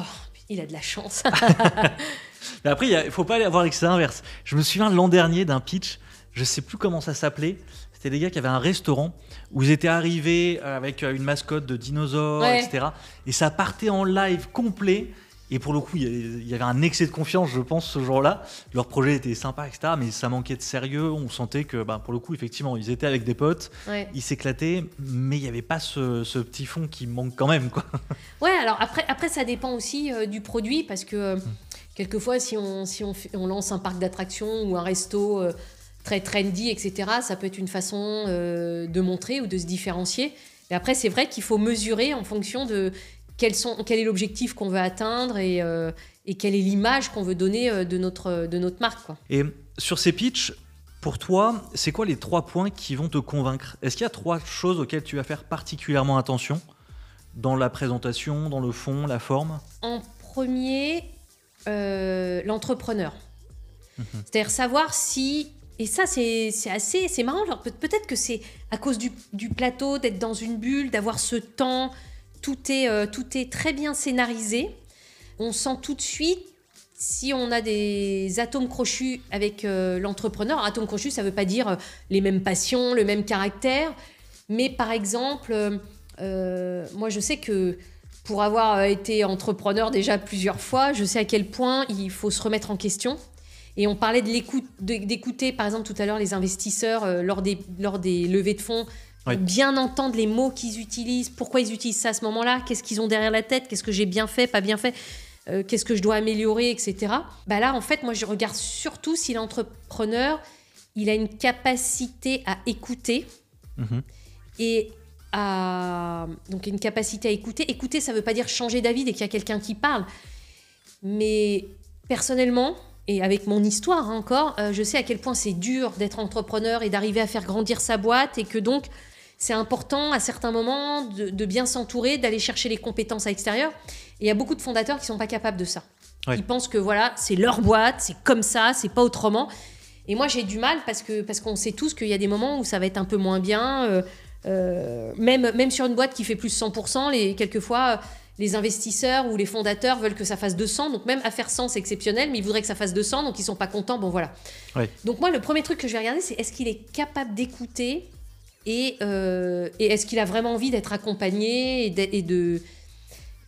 il a de la chance. mais après, il ne faut pas aller avoir l'excès inverse. Je me souviens l'an dernier d'un pitch, je sais plus comment ça s'appelait. C'était des gars qui avaient un restaurant où ils étaient arrivés avec une mascotte de dinosaures, etc. Et ça partait en live complet. Et pour le coup, il y avait un excès de confiance, je pense, ce jour-là. Leur projet était sympa, etc. Mais ça manquait de sérieux. On sentait que, bah, pour le coup, effectivement, ils étaient avec des potes, ils s'éclataient, mais il n'y avait pas ce, petit fond qui manque quand même. Quoi. Ouais, alors après, après ça dépend aussi euh, du produit, parce que euh, quelquefois, si, on, si on, on, lance un parc d'attractions ou un resto euh, très trendy, etc., ça peut être une façon de montrer ou de se différencier. Et après, c'est vrai qu'il faut mesurer en fonction de sont, quel est l'objectif qu'on veut atteindre et, euh, et quelle est l'image qu'on veut donner euh, de notre, de notre marque. Quoi. Et sur ces pitchs, pour toi, c'est quoi les trois points qui vont te convaincre? Est-ce qu'il y a trois choses auxquelles tu vas faire particulièrement attention dans la présentation, dans le fond, la forme? En premier, euh, l'entrepreneur. Mhm. C'est-à-dire savoir si et ça, c'est assez, c'est marrant. Peut-être que c'est à cause du, du plateau, d'être dans une bulle, d'avoir ce temps, tout est, euh, tout est très bien scénarisé. On sent tout de suite si on a des atomes crochus avec euh, l'entrepreneur. Atomes crochus, ça ne veut pas dire euh, les mêmes passions, le même caractère. Mais par exemple, moi je sais que pour avoir été entrepreneur déjà plusieurs fois, je sais à quel point il faut se remettre en question. Et on parlait d'écouter par exemple tout à l'heure les investisseurs lors, des, lors des levées de fonds bien entendre les mots qu'ils utilisent, pourquoi ils utilisent ça à ce moment-là, qu'est-ce qu'ils ont derrière la tête, qu'est-ce que j'ai bien fait, pas bien fait, euh, qu'est-ce que je dois améliorer, etc. Bah là, en fait, moi, je regarde surtout si l'entrepreneur, il a une capacité à écouter mhm. et à... Donc, une capacité à écouter. Écouter, ça ne veut pas dire changer d'avis dès qu'il y a quelqu'un qui parle. Mais personnellement, et avec mon histoire encore, euh, je sais à quel point c'est dur d'être entrepreneur et d'arriver à faire grandir sa boîte et que donc c'est important à certains moments de, bien s'entourer, d'aller chercher les compétences à l'extérieur. Et il y a beaucoup de fondateurs qui ne sont pas capables de ça. Ils pensent que voilà, c'est leur boîte, c'est comme ça, c'est pas autrement. Et moi, j'ai du mal parce que parce qu'on sait tous qu'il y a des moments où ça va être un peu moins bien. Euh, euh, même, même sur une boîte qui fait plus de 100%, les, quelquefois, les investisseurs ou les fondateurs veulent que ça fasse 200. Donc même à faire 100, c'est exceptionnel, mais ils voudraient que ça fasse 200, donc ils sont pas contents. Bon, voilà. Donc moi, le premier truc que je vais regarder, c'est est-ce qu'il est capable d'écouter euh, et, est-ce qu'il a vraiment envie d'être accompagné et de,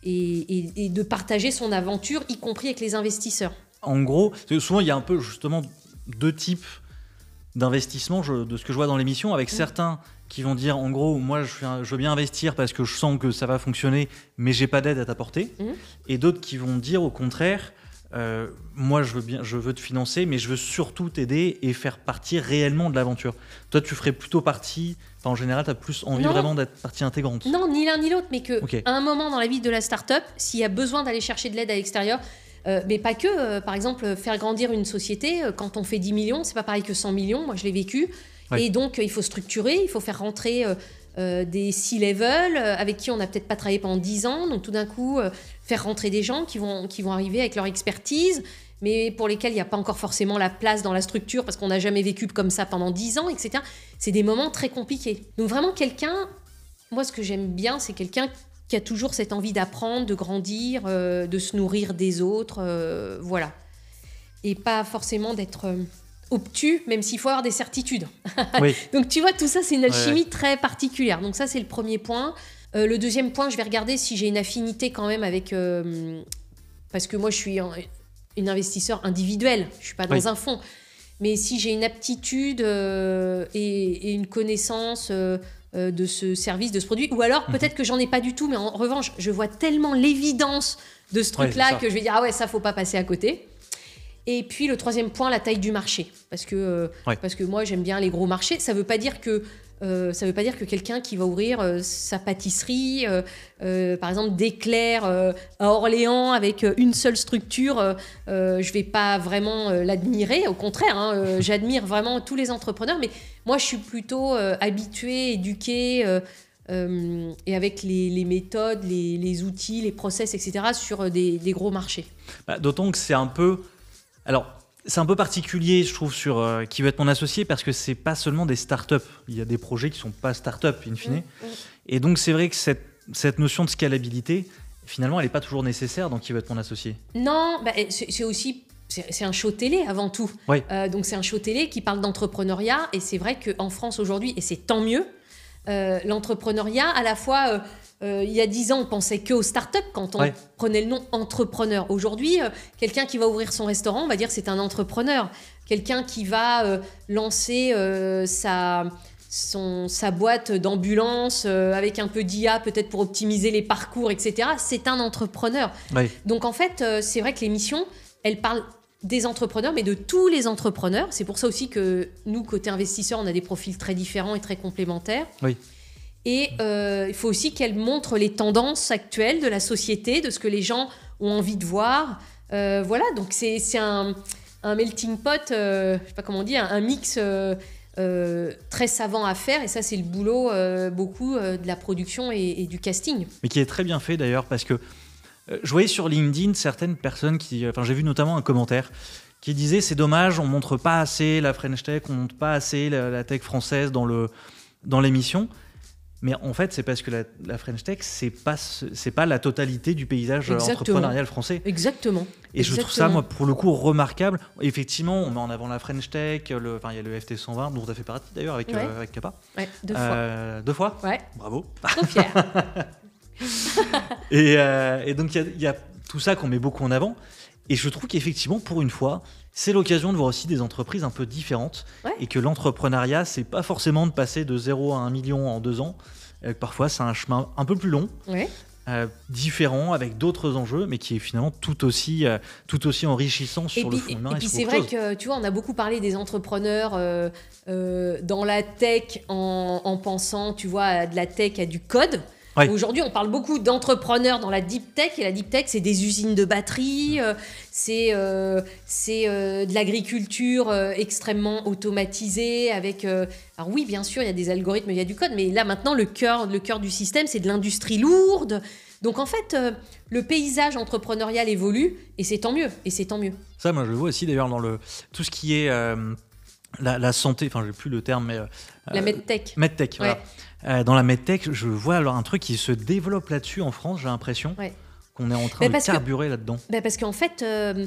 et, de, partager son aventure, y compris avec les investisseurs? En gros, souvent il y a un peu justement deux types d'investissement de ce que je vois dans l'émission, avec mm. certains qui vont dire en gros moi je, veux bien investir parce que je sens que ça va fonctionner mais j'ai pas d'aide à t'apporter mm. et d'autres qui vont dire au contraire euh, moi je veux bien, je veux te financer, mais je veux surtout t'aider et faire partie réellement de l'aventure. Toi, tu ferais plutôt partie. en général, tu as plus envie vraiment d'être partie intégrante. Non, ni l'un ni l'autre, mais que à un moment dans la vie de la start-up, s'il y a besoin d'aller chercher de l'aide à l'extérieur, euh, mais pas que. Euh, par exemple, faire grandir une société, quand on fait 10 millions, c'est pas pareil que 100 millions. Moi, je l'ai vécu. Et donc, il faut structurer, il faut faire rentrer euh, des C-level euh, avec qui on n'a peut-être pas travaillé pendant 10 ans. Donc tout d'un coup, euh, faire rentrer des gens qui vont, qui vont arriver avec leur expertise, mais pour lesquels il n'y a pas encore forcément la place dans la structure parce qu'on n'a jamais vécu comme ça pendant 10 ans, etc. C'est des moments très compliqués. Donc vraiment quelqu'un, moi ce que j'aime bien, c'est quelqu'un qui a toujours cette envie d'apprendre, de grandir, de se nourrir des autres, voilà. Et pas forcément d'être obtus, même s'il faut avoir des certitudes. Donc tu vois, tout ça, c'est une alchimie très particulière. Donc ça, c'est le premier point. Euh, le deuxième point, je vais regarder si j'ai une affinité quand même avec... Euh, parce que moi, je suis un, investisseur individuel, je suis pas dans un fonds. Mais si j'ai une aptitude euh, et, et une connaissance de ce service, de ce produit, ou alors Mhm. peut-être que j'en ai pas du tout, mais en revanche, je vois tellement l'évidence de ce truc-là que je vais dire ah ouais, ça faut pas passer à côté. Et puis le troisième point, la taille du marché, parce que Ouais. parce que moi j'aime bien les gros marchés. Ça veut pas dire que euh, ça veut pas dire que quelqu'un qui va ouvrir euh, sa pâtisserie, euh, par exemple d'éclairs à Orléans avec une seule structure, je vais pas vraiment l'admirer. Au contraire, hein, j'admire vraiment tous les entrepreneurs, mais moi je suis plutôt habituée, éduquée. et avec les, les méthodes, les, les outils, les process, etc., sur des, des gros marchés. Bah, D'autant que c'est un peu. Alors, c'est un peu particulier, je trouve, sur euh, qui veut être mon associé, parce que c'est pas seulement des startups. Il y a des projets qui sont pas startups, in fine. Mm, mm. Et donc, c'est vrai que cette, cette notion de scalabilité, finalement, elle n'est pas toujours nécessaire dans qui veut être mon associé. Non, bah, c'est aussi c'est un show télé avant tout. Ouais. Euh, donc c'est un show télé qui parle d'entrepreneuriat et c'est vrai qu'en France aujourd'hui, et c'est tant mieux, euh, l'entrepreneuriat, à la fois, euh, euh, il y a dix ans, on pensait que aux startups quand on Ouais. prenait le nom entrepreneur. Aujourd'hui, euh, quelqu'un qui va ouvrir son restaurant, on va dire c'est un entrepreneur. Quelqu'un qui va euh, lancer sa, son, sa boîte d'ambulance avec un peu d'IA peut-être pour optimiser les parcours, etc. C'est un entrepreneur. Ouais. Donc en fait, c'est vrai que l'émission, elle parle des entrepreneurs, mais de tous les entrepreneurs. C'est pour ça aussi que nous, côté investisseurs, on a des profils très différents et très complémentaires. Oui. Et euh, il faut aussi qu'elle montre les tendances actuelles de la société, de ce que les gens ont envie de voir. Euh, voilà, donc c'est un, un melting pot, euh, je sais pas comment on dit, un, mix euh, très savant à faire. Et ça, c'est le boulot beaucoup de la production et, du casting. mais qui est très bien fait d'ailleurs parce que je voyais sur LinkedIn certaines personnes qui, enfin j'ai vu notamment un commentaire qui disait c'est dommage on montre pas assez la French Tech, on montre pas assez la, la tech française dans le dans l'émission. Mais en fait, c'est parce que la, la French Tech, c'est pas c'est pas la totalité du paysage euh, Exactement. entrepreneurial français. Exactement. Et je trouve ça, moi, pour le coup, remarquable. Effectivement, on met en avant la French Tech, le, il y a le FT 120, dont tu as fait partie d'ailleurs avec, Ouais. euh, avec Kappa. Ouais, deux fois. Euh, deux fois Ouais, Bravo. trop fier. Et, euh, et donc, il y a- il y, a tout ça qu'on met beaucoup en avant. Et je trouve qu'effectivement, pour une fois, c'est l'occasion de voir aussi des entreprises un peu différentes. Ouais. Et que l'entrepreneuriat, c'est pas forcément de passer de 0 à 1 million en deux ans. Euh, parfois, c'est un chemin un peu plus long. Ouais. euh, différent avec d'autres enjeux mais qui est finalement tout aussi euh, tout aussi enrichissant sur Et le puis, fond et humain et puis sur c'est vrai chose. que tu vois, on a beaucoup parlé des entrepreneurs euh, dans la tech en, en pensant, tu vois, à de la tech à du code. Aujourd'hui, on parle beaucoup d'entrepreneurs dans la deep tech et la deep tech, c'est des usines de batterie, euh, c'est euh, euh, de l'agriculture euh, extrêmement automatisée avec. alors oui, bien sûr, il y a des algorithmes, il y a du code, mais là maintenant, le cœur le cœur du système, c'est de l'industrie lourde. Donc en fait, le paysage entrepreneurial évolue et c'est tant mieux. Et c'est tant mieux. ça moi je le vois aussi d'ailleurs dans le tout ce qui est la, la santé enfin j'ai plus le terme mais euh, La medtech. medtech voilà. Euh, dans la medtech je vois alors un truc qui se développe là-dessus en France j'ai l'impression Ouais. qu'on est en train Mais de que- carburer là-dedans Bah, parce qu'en fait, euh,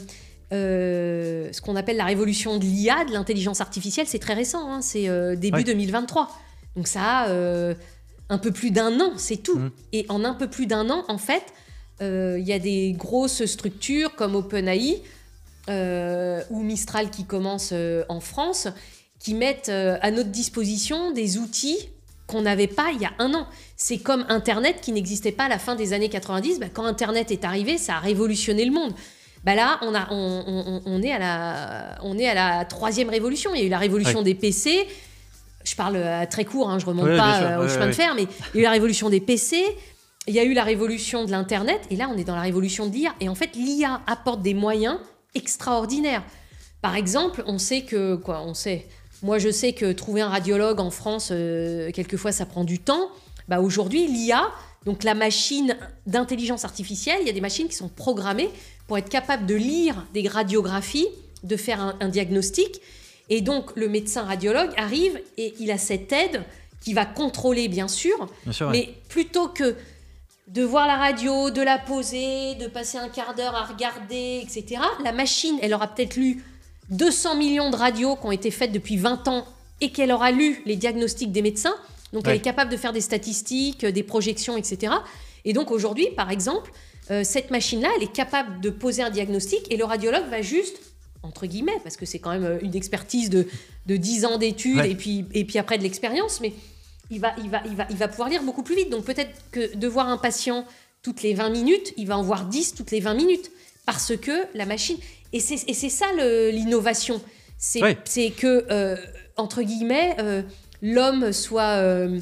euh, ce qu'on appelle la révolution de l'IA, de l'intelligence artificielle, c'est très récent. hein, c'est début Ouais. 2023. Donc ça a un peu plus d'un an, c'est tout. Mhm. Et en un peu plus d'un an, en fait, il y a des grosses structures comme OpenAI ou Mistral qui commence en France, qui mettent à notre disposition des outils qu'on n'avait pas il y a un an. C'est comme Internet qui n'existait pas à la fin des années 90. Bah, quand Internet est arrivé, ça a révolutionné le monde. Bah là, on, a, on, on- on est à la, on est à la troisième révolution. Il y a eu la révolution des PC. Je parle à très court, hein, je remonte Ouais, pas euh, au Ouais, chemin de fer, mais il y a eu la révolution des PC. Il y a eu la révolution de l'Internet, et là, on est dans la révolution de l'IA. Et en fait, l'IA apporte des moyens extraordinaires. Par exemple, on sait que, quoi, on sait, moi je sais que trouver un radiologue en France, euh, quelquefois ça prend du temps. Bah, Aujourd'hui, l'IA, donc la machine d'intelligence artificielle, il y a des machines qui sont programmées pour être capables de lire des radiographies, de faire un, un diagnostic. Et donc, le médecin radiologue arrive et il a cette aide qui va contrôler, bien sûr, bien sûr ouais. mais plutôt que de voir la radio, de la poser, de passer un quart d'heure à regarder, etc., la machine, elle aura peut-être lu 200 millions de radios qui ont été faites depuis 20 ans et qu'elle aura lu les diagnostics des médecins. Donc elle est capable de faire des statistiques, euh, des projections, etc. Et donc aujourd'hui, par exemple, euh, cette machine-là, elle est capable de poser un diagnostic et le radiologue va juste entre guillemets, parce que c'est quand même une expertise de, de 10 ans d'études Ouais. et, puis, et puis après de l'expérience, mais il va, il, va, il, va, il va pouvoir lire beaucoup plus vite. Donc peut-être que de voir un patient toutes les 20 minutes, il va en voir 10 toutes les 20 minutes, parce que la machine... Et c'est ça l'innovation, c'est Ouais. que, euh, entre guillemets, euh, l'homme soit... euh,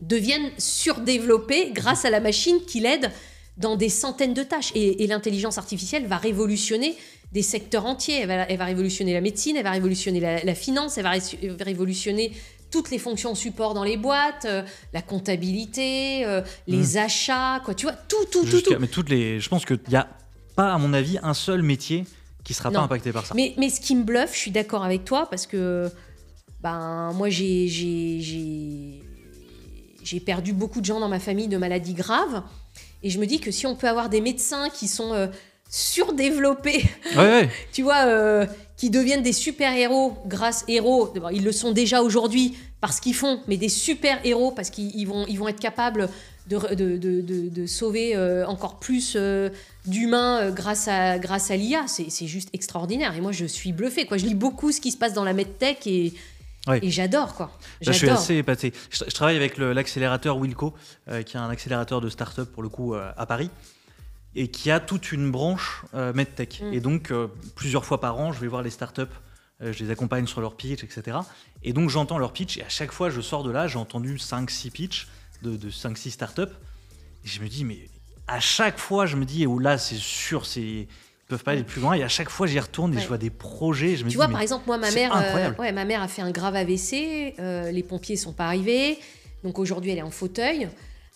devienne surdéveloppé grâce à la machine qui l'aide dans des centaines de tâches. Et, et l'intelligence artificielle va révolutionner des secteurs entiers. Elle va, elle va révolutionner la médecine, elle va révolutionner la, la finance, elle va ré- révolutionner toutes les fonctions support dans les boîtes, euh, la comptabilité, euh, les achats, quoi. Tu vois, tout, tout, tout. Mais toutes les, je pense qu'il n'y a pas, à mon avis, un seul métier qui sera pas impacté par ça. Mais, mais ce qui me bluffe, je suis d'accord avec toi parce que ben moi j'ai perdu beaucoup de gens dans ma famille de maladies graves et je me dis que si on peut avoir des médecins qui sont euh, surdéveloppés, Ouais, ouais. tu vois, euh, qui deviennent des super héros grâce héros, ils le sont déjà aujourd'hui parce qu'ils font, mais des super héros parce qu'ils ils vont ils vont être capables de, de, de, de- de sauver euh, encore plus euh, d'humains euh, grâce à, grâce à l'IA. C'est juste extraordinaire. Et moi, je suis bluffée. Quoi. Je lis beaucoup ce qui se passe dans la medtech et, j'adore. quoi. Là, je suis assez épaté. Je, je travaille avec l'accélérateur Wilco, euh, qui est un accélérateur de start-up pour le coup euh, à Paris, et qui a toute une branche euh, MedTech. Mm. Et donc, plusieurs fois par an, je vais voir les start-up, je les accompagne sur leur pitch, etc. Et donc, j'entends leur pitch, et à chaque fois, je sors de là, j'ai entendu 5-6 pitchs de, de 5-6 start-up. Et je me dis, mais à chaque fois, je me dis, oh là, c'est sûr, c'est. Ils peuvent pas aller plus loin. Et à chaque fois, j'y retourne et Ouais. je vois des projets. et Je me Tu dis, vois, par exemple, moi, ma mère, euh, ouais, ma mère a fait un grave AVC. euh, les pompiers sont pas arrivés. Donc aujourd'hui, elle est en fauteuil.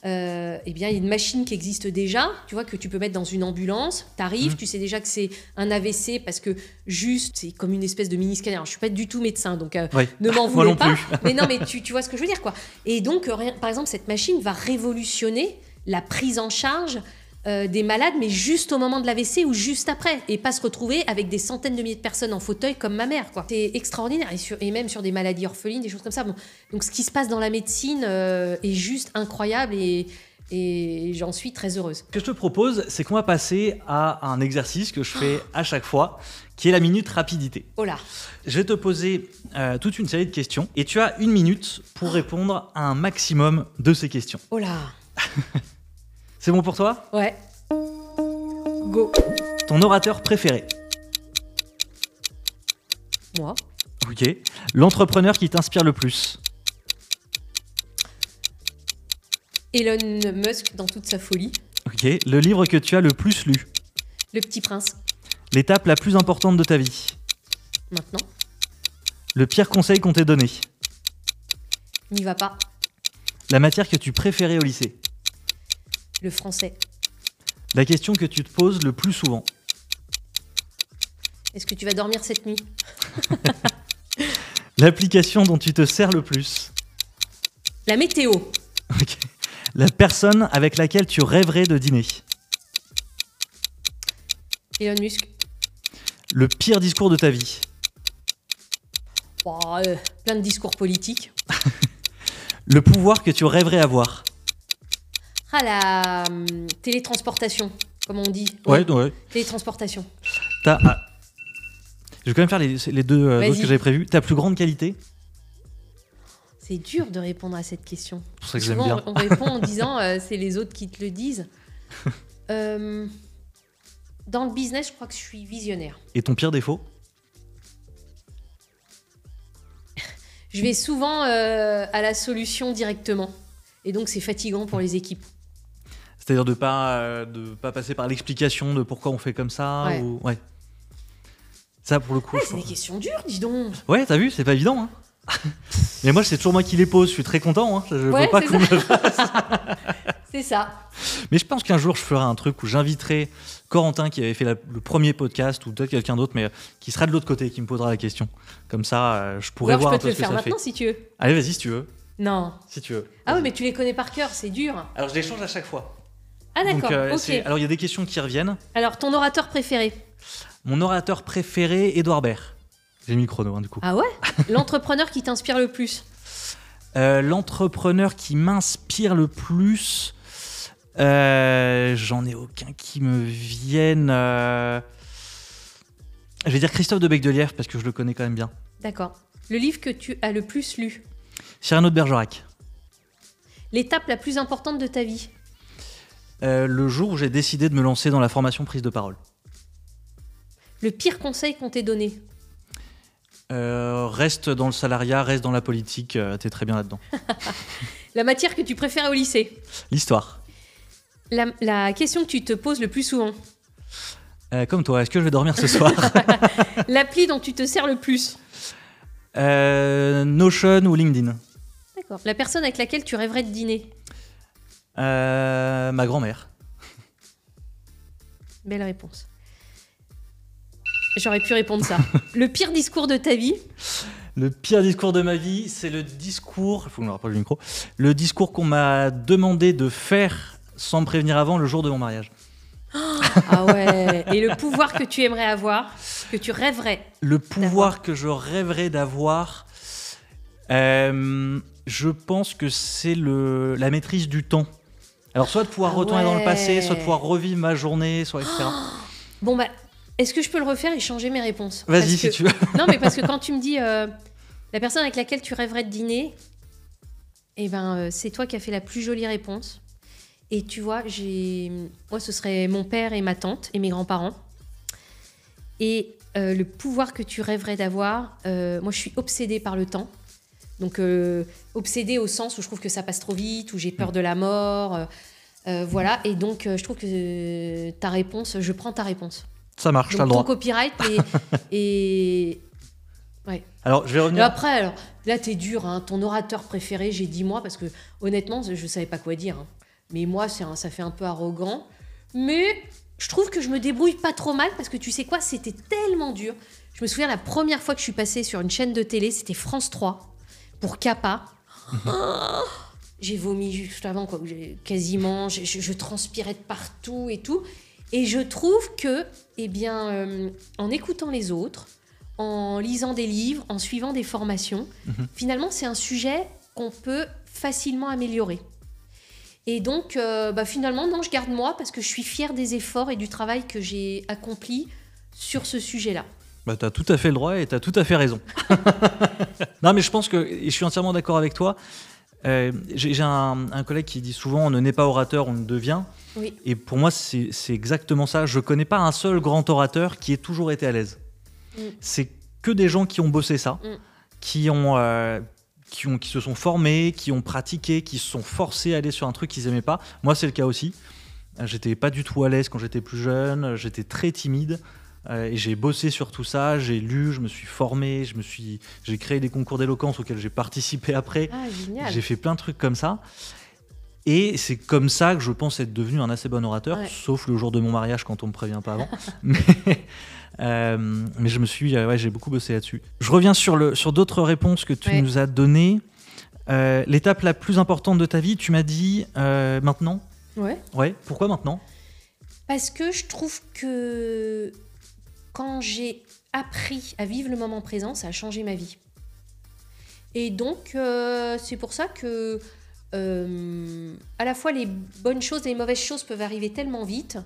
Euh, eh bien, il y a une machine qui existe déjà, tu vois, que tu peux mettre dans une ambulance. Tu arrives, Mhm. tu sais déjà que c'est un AVC parce que juste, c'est comme une espèce de mini scanner. Alors, je suis pas du tout médecin, donc euh, ne m'en voulez pas. plus. Mais non, mais tu, tu vois ce que je veux dire, quoi. Et donc, euh, par exemple, cette machine va révolutionner la prise en charge euh, des malades, mais juste au moment de l'AVC ou juste après, et pas se retrouver avec des centaines de milliers de personnes en fauteuil comme ma mère, quoi. C'est extraordinaire, et, sur- et même sur des maladies orphelines, des choses comme ça. Bon, donc, ce qui se passe dans la médecine euh, est juste incroyable, et, et j'en suis très heureuse. Ce que je te propose, c'est qu'on va passer à un exercice que je fais à chaque fois, qui est la minute rapidité. Oh là, Je vais te poser euh, toute une série de questions et tu as une minute pour répondre à un maximum de ces questions. oh là, C'est bon pour toi? Ouais. Go. Ton orateur préféré Moi. Ok. L'entrepreneur qui t'inspire le plus Elon Musk dans toute sa folie. Ok. Le livre que tu as le plus lu Le petit prince. L'étape la plus importante de ta vie Maintenant, Le pire conseil qu'on t'ait donné n'y va pas. La matière que tu préférais au lycée Le français. La question que tu te poses le plus souvent Est-ce que tu vas dormir cette nuit? L'application dont tu te sers le plus La météo. La personne avec laquelle tu rêverais de dîner Elon Musk. Le pire discours de ta vie euh, plein de discours politiques. Le pouvoir que tu rêverais avoir Ah, la hum, télétransportation, comme on dit. ouais. Télétransportation. T'as- ah. Je vais quand même faire les, les deux euh, Vas-y. autres que j'avais prévus. Ta plus grande qualité? C'est dur de répondre à cette question. C'est pour ça que j'aime Souvent, bien. on répond en disant euh, c'est les autres qui te le disent. Euh, dans le business, je crois que je suis visionnaire. Et ton pire défaut? Je vais souvent euh, à la solution directement. Et donc, c'est fatigant pour les équipes. C'est-à-dire de pas euh, de pas passer par l'explication de pourquoi on fait comme ça Ouais. ou ouais. Ça pour le coup. Ouais, c'est des questions dures, dis donc. Ouais, t'as vu, c'est pas évident. Hein Mais moi, c'est toujours moi qui les pose. Je suis très content. Hein. Je veux Ouais, pas c'est qu'on ça. me fasse. C'est ça. Mais je pense qu'un jour, je ferai un truc où j'inviterai Corentin qui avait fait la- le premier podcast ou peut-être quelqu'un d'autre, mais euh, qui sera de l'autre côté, qui me posera la question. Comme ça, euh, je Ou pourrais alors, je voir peux un te peu le ce que faire ça fait. maintenant si tu veux. Allez, vas-y si tu veux. Non. Si tu veux. Ah oui, mais tu les connais par cœur, c'est dur. Alors, je les change à chaque fois. Ah d'accord, euh, Alors, il y a des questions qui reviennent. Alors, ton orateur préféré Mon orateur préféré, Edouard Baird. J'ai mis le chrono, hein, du coup. Ah ouais L'entrepreneur qui t'inspire le plus Euh, L'entrepreneur qui m'inspire le plus, euh, j'en ai aucun qui me vienne. euh, Je vais dire Christophe de Becdelièvre parce que je le connais quand même bien. D'accord. Le livre que tu as le plus lu Cyrano de Bergerac. L'étape la plus importante de ta vie Euh, le jour où j'ai décidé de me lancer dans la formation prise de parole. Le pire conseil qu'on t'ait donné Euh, reste dans le salariat, reste dans la politique, euh, t'es très bien là-dedans. La matière que tu préfères au lycée L'histoire. la, la question que tu te poses le plus souvent comme toi, est-ce que je vais dormir ce soir L'appli dont tu te sers le plus Notion ou LinkedIn D'accord. La personne avec laquelle tu rêverais de dîner Euh, Ma grand-mère. Belle réponse. J'aurais pu répondre ça. le pire discours de ta vie Le pire discours de ma vie, c'est le discours. Il faut que je me rapproche du micro. Le discours qu'on m'a demandé de faire sans me prévenir avant le jour de mon mariage. Ah ouais. Et le pouvoir que tu aimerais avoir, que tu rêverais Le pouvoir que je rêverais d'avoir, euh, je pense que c'est la maîtrise du temps. Alors soit de pouvoir Ah retourner dans le passé, soit de pouvoir revivre ma journée, soit etc. Bon bah, est-ce que je peux le refaire et changer mes réponses? Vas-y si que- tu veux. Non, mais parce que quand tu me dis euh, la personne avec laquelle tu rêverais de dîner, eh ben, euh, c'est toi qui as fait la plus jolie réponse. Et tu vois, j'ai, moi, ce serait mon père et ma tante et mes grands-parents. Et euh, le pouvoir que tu rêverais d'avoir, moi, je suis obsédée par le temps. Donc, euh, obsédée au sens où je trouve que ça passe trop vite, où j'ai peur de la mort. euh, euh, voilà. Et donc, euh, je trouve que ta réponse, je prends ta réponse. Ça marche, t'as le ton droit. copyright et, et Alors je vais et revenir. après, alors, là, t'es dur. hein. Ton orateur préféré, j'ai dit moi, parce que honnêtement, je savais pas quoi dire. hein. Mais moi, c'est ça fait un peu arrogant. Mais je trouve que je me débrouille pas trop mal, parce que tu sais quoi, c'était tellement dur. Je me souviens la première fois que je suis passée sur une chaîne de télé, c'était France 3, pour Kappa. Oh, j'ai vomi juste avant, quoi. Quasiment, je, je- je transpirais de partout et tout. Et je trouve que, eh bien, euh, en écoutant les autres, en lisant des livres, en suivant des formations, finalement, c'est un sujet qu'on peut facilement améliorer. Et donc, euh, bah, finalement, non, je garde moi parce que je suis fière des efforts et du travail que j'ai accompli sur ce sujet-là. Bah, t'as tout à fait le droit et t'as tout à fait raison. non, mais je pense que, et je suis entièrement d'accord avec toi. euh, J'ai un, un collègue qui dit souvent on ne naît pas orateur, on le devient. Oui. Et pour moi, c'est exactement ça. Je connais pas un seul grand orateur qui ait toujours été à l'aise. Mm. C'est que des gens qui ont bossé ça, Mm. qui ont. euh, qui, ont, qui se sont formés, qui ont pratiqué, qui se sont forcés à aller sur un truc qu'ils aimaient pas. Moi, c'est le cas aussi. J'étais pas du tout à l'aise quand j'étais plus jeune, j'étais très timide. Euh, et j'ai bossé sur tout ça, j'ai lu, je me suis formé, je me suis, j'ai créé des concours d'éloquence auxquels j'ai participé après. Ah, génial. J'ai fait plein de trucs comme ça. Et c'est comme ça que je pense être devenu un assez bon orateur, Ouais. sauf le jour de mon mariage quand on me prévient pas avant. mais, euh, mais je me suis, euh, ouais, j'ai beaucoup bossé là-dessus. Je reviens sur, le, sur d'autres réponses que tu Ouais. nous as données. Euh, L'étape la plus importante de ta vie, tu m'as dit euh, maintenant? Ouais. Ouais. Pourquoi maintenant? Parce que je trouve que quand j'ai appris à vivre le moment présent, ça a changé ma vie. Et donc, euh, c'est pour ça que euh, à la fois les bonnes choses et les mauvaises choses peuvent arriver tellement vite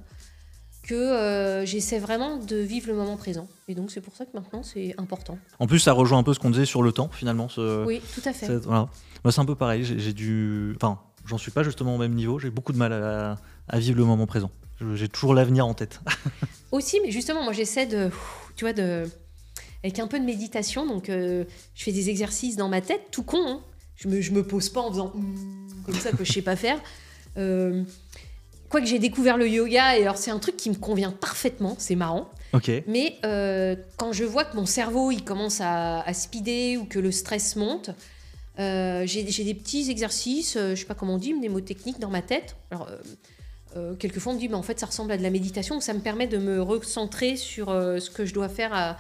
que euh, j'essaie vraiment de vivre le moment présent. Et donc, c'est pour ça que maintenant, c'est important. En plus, ça rejoint un peu ce qu'on disait sur le temps, finalement. ce- Oui, tout à fait. cette- voilà. Moi, c'est un peu pareil. J'ai dû. Enfin, j'en suis pas justement au même niveau. J'ai beaucoup de mal à, à vivre le moment présent. J'ai toujours l'avenir en tête. Aussi, mais justement, moi j'essaie de, tu vois, de, avec un peu de méditation, donc euh, je fais des exercices dans ma tête, tout con, hein. je me, je me pose pas en faisant Hmm comme ça que je sais pas faire. Euh, Quoique j'ai découvert le yoga, et alors c'est un truc qui me convient parfaitement, c'est marrant. ok. Mais euh, quand je vois que mon cerveau il commence à, à speeder ou que le stress monte, euh, j'ai des petits exercices, je sais pas comment on dit, mais des mots techniques dans ma tête. Alors, euh, quelquefois on me dit, mais en fait ça ressemble à de la méditation, ça me permet de me recentrer sur euh, ce que je dois faire à,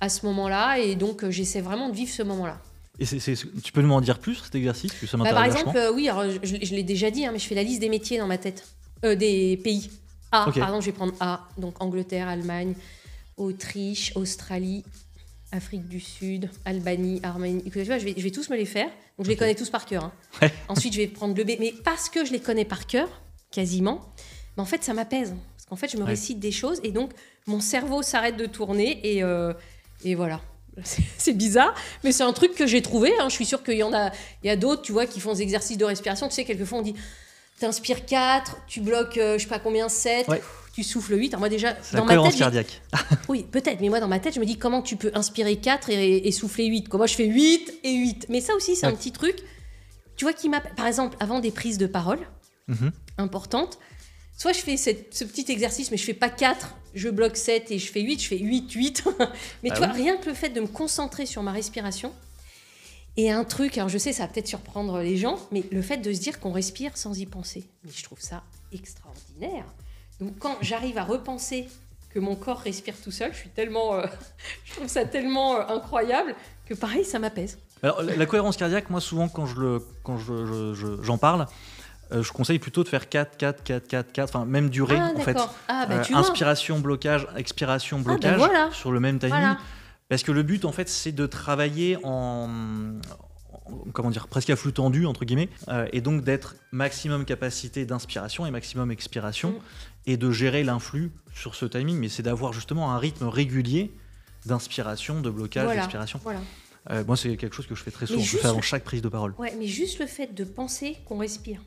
à ce moment-là, et donc euh, j'essaie vraiment de vivre ce moment-là. Et tu peux nous en dire plus cet exercice parce que ça Bah, par exemple, euh, oui, alors, je, je l'ai déjà dit, hein, mais je fais la liste des métiers dans ma tête, des pays. A, Ok. par exemple, je vais prendre A, donc Angleterre, Allemagne, Autriche, Australie, Afrique du Sud, Albanie, Arménie. Écoute, tu vois, je vais, je vais tous me les faire. Donc je les connais tous par cœur. hein. Ouais. Ensuite, je vais prendre le B. Mais parce que je les connais par cœur, quasiment, mais en fait, ça m'apaise. Parce qu'en fait, je me récite des choses et donc mon cerveau s'arrête de tourner et, euh, et voilà. C'est bizarre, mais c'est un truc que j'ai trouvé. hein. Je suis sûre qu'il y en a, il y a d'autres, tu vois, qui font des exercices de respiration. Tu sais, quelquefois on dit, t'inspires 4, tu bloques, euh, je sais pas combien, 7, Ouais. tu souffles 8. Alors moi déjà, C'est la dans ma cohérence tête, cardiaque. oui, peut-être, mais moi dans ma tête, je me dis comment tu peux inspirer 4 et, et souffler 8. Quoi. Moi je fais 8 et 8. Mais ça aussi, c'est un petit truc, tu vois, qui m'a. Par exemple, avant des prises de parole Mhm. importantes, soit je fais cette- ce petit exercice, mais je fais pas 4, je bloque 7 et je fais 8, je fais 8, 8. mais Ah tu vois, oui. rien que le fait de me concentrer sur ma respiration. Et un truc, alors je sais, ça va peut-être surprendre les gens, mais le fait de se dire qu'on respire sans y penser. Mais je trouve ça extraordinaire. Donc quand j'arrive à repenser que mon corps respire tout seul, je suis tellement, euh, je trouve ça tellement euh, incroyable que pareil, ça m'apaise. Alors, la cohérence cardiaque, moi, souvent, quand je le, quand je, je- je- j'en parle, euh, je conseille plutôt de faire 4, 4, 4, 4, 4, enfin, même durée, ah en fait. Ah bah Euh, tu inspiration, blocage, expiration, ben blocage, voilà. sur le même timing. Voilà. Parce que le but, en fait, c'est de travailler en, en- comment dire, presque à flux tendu, entre guillemets, euh, et donc d'être maximum capacité d'inspiration et maximum expiration, Mm. et de gérer l'influx sur ce timing. Mais c'est d'avoir justement un rythme régulier d'inspiration, de blocage, Voilà. d'expiration. Moi, c'est quelque chose que je fais très souvent. Je fais avant le- chaque prise de parole. Ouais, mais juste le fait de penser qu'on respire,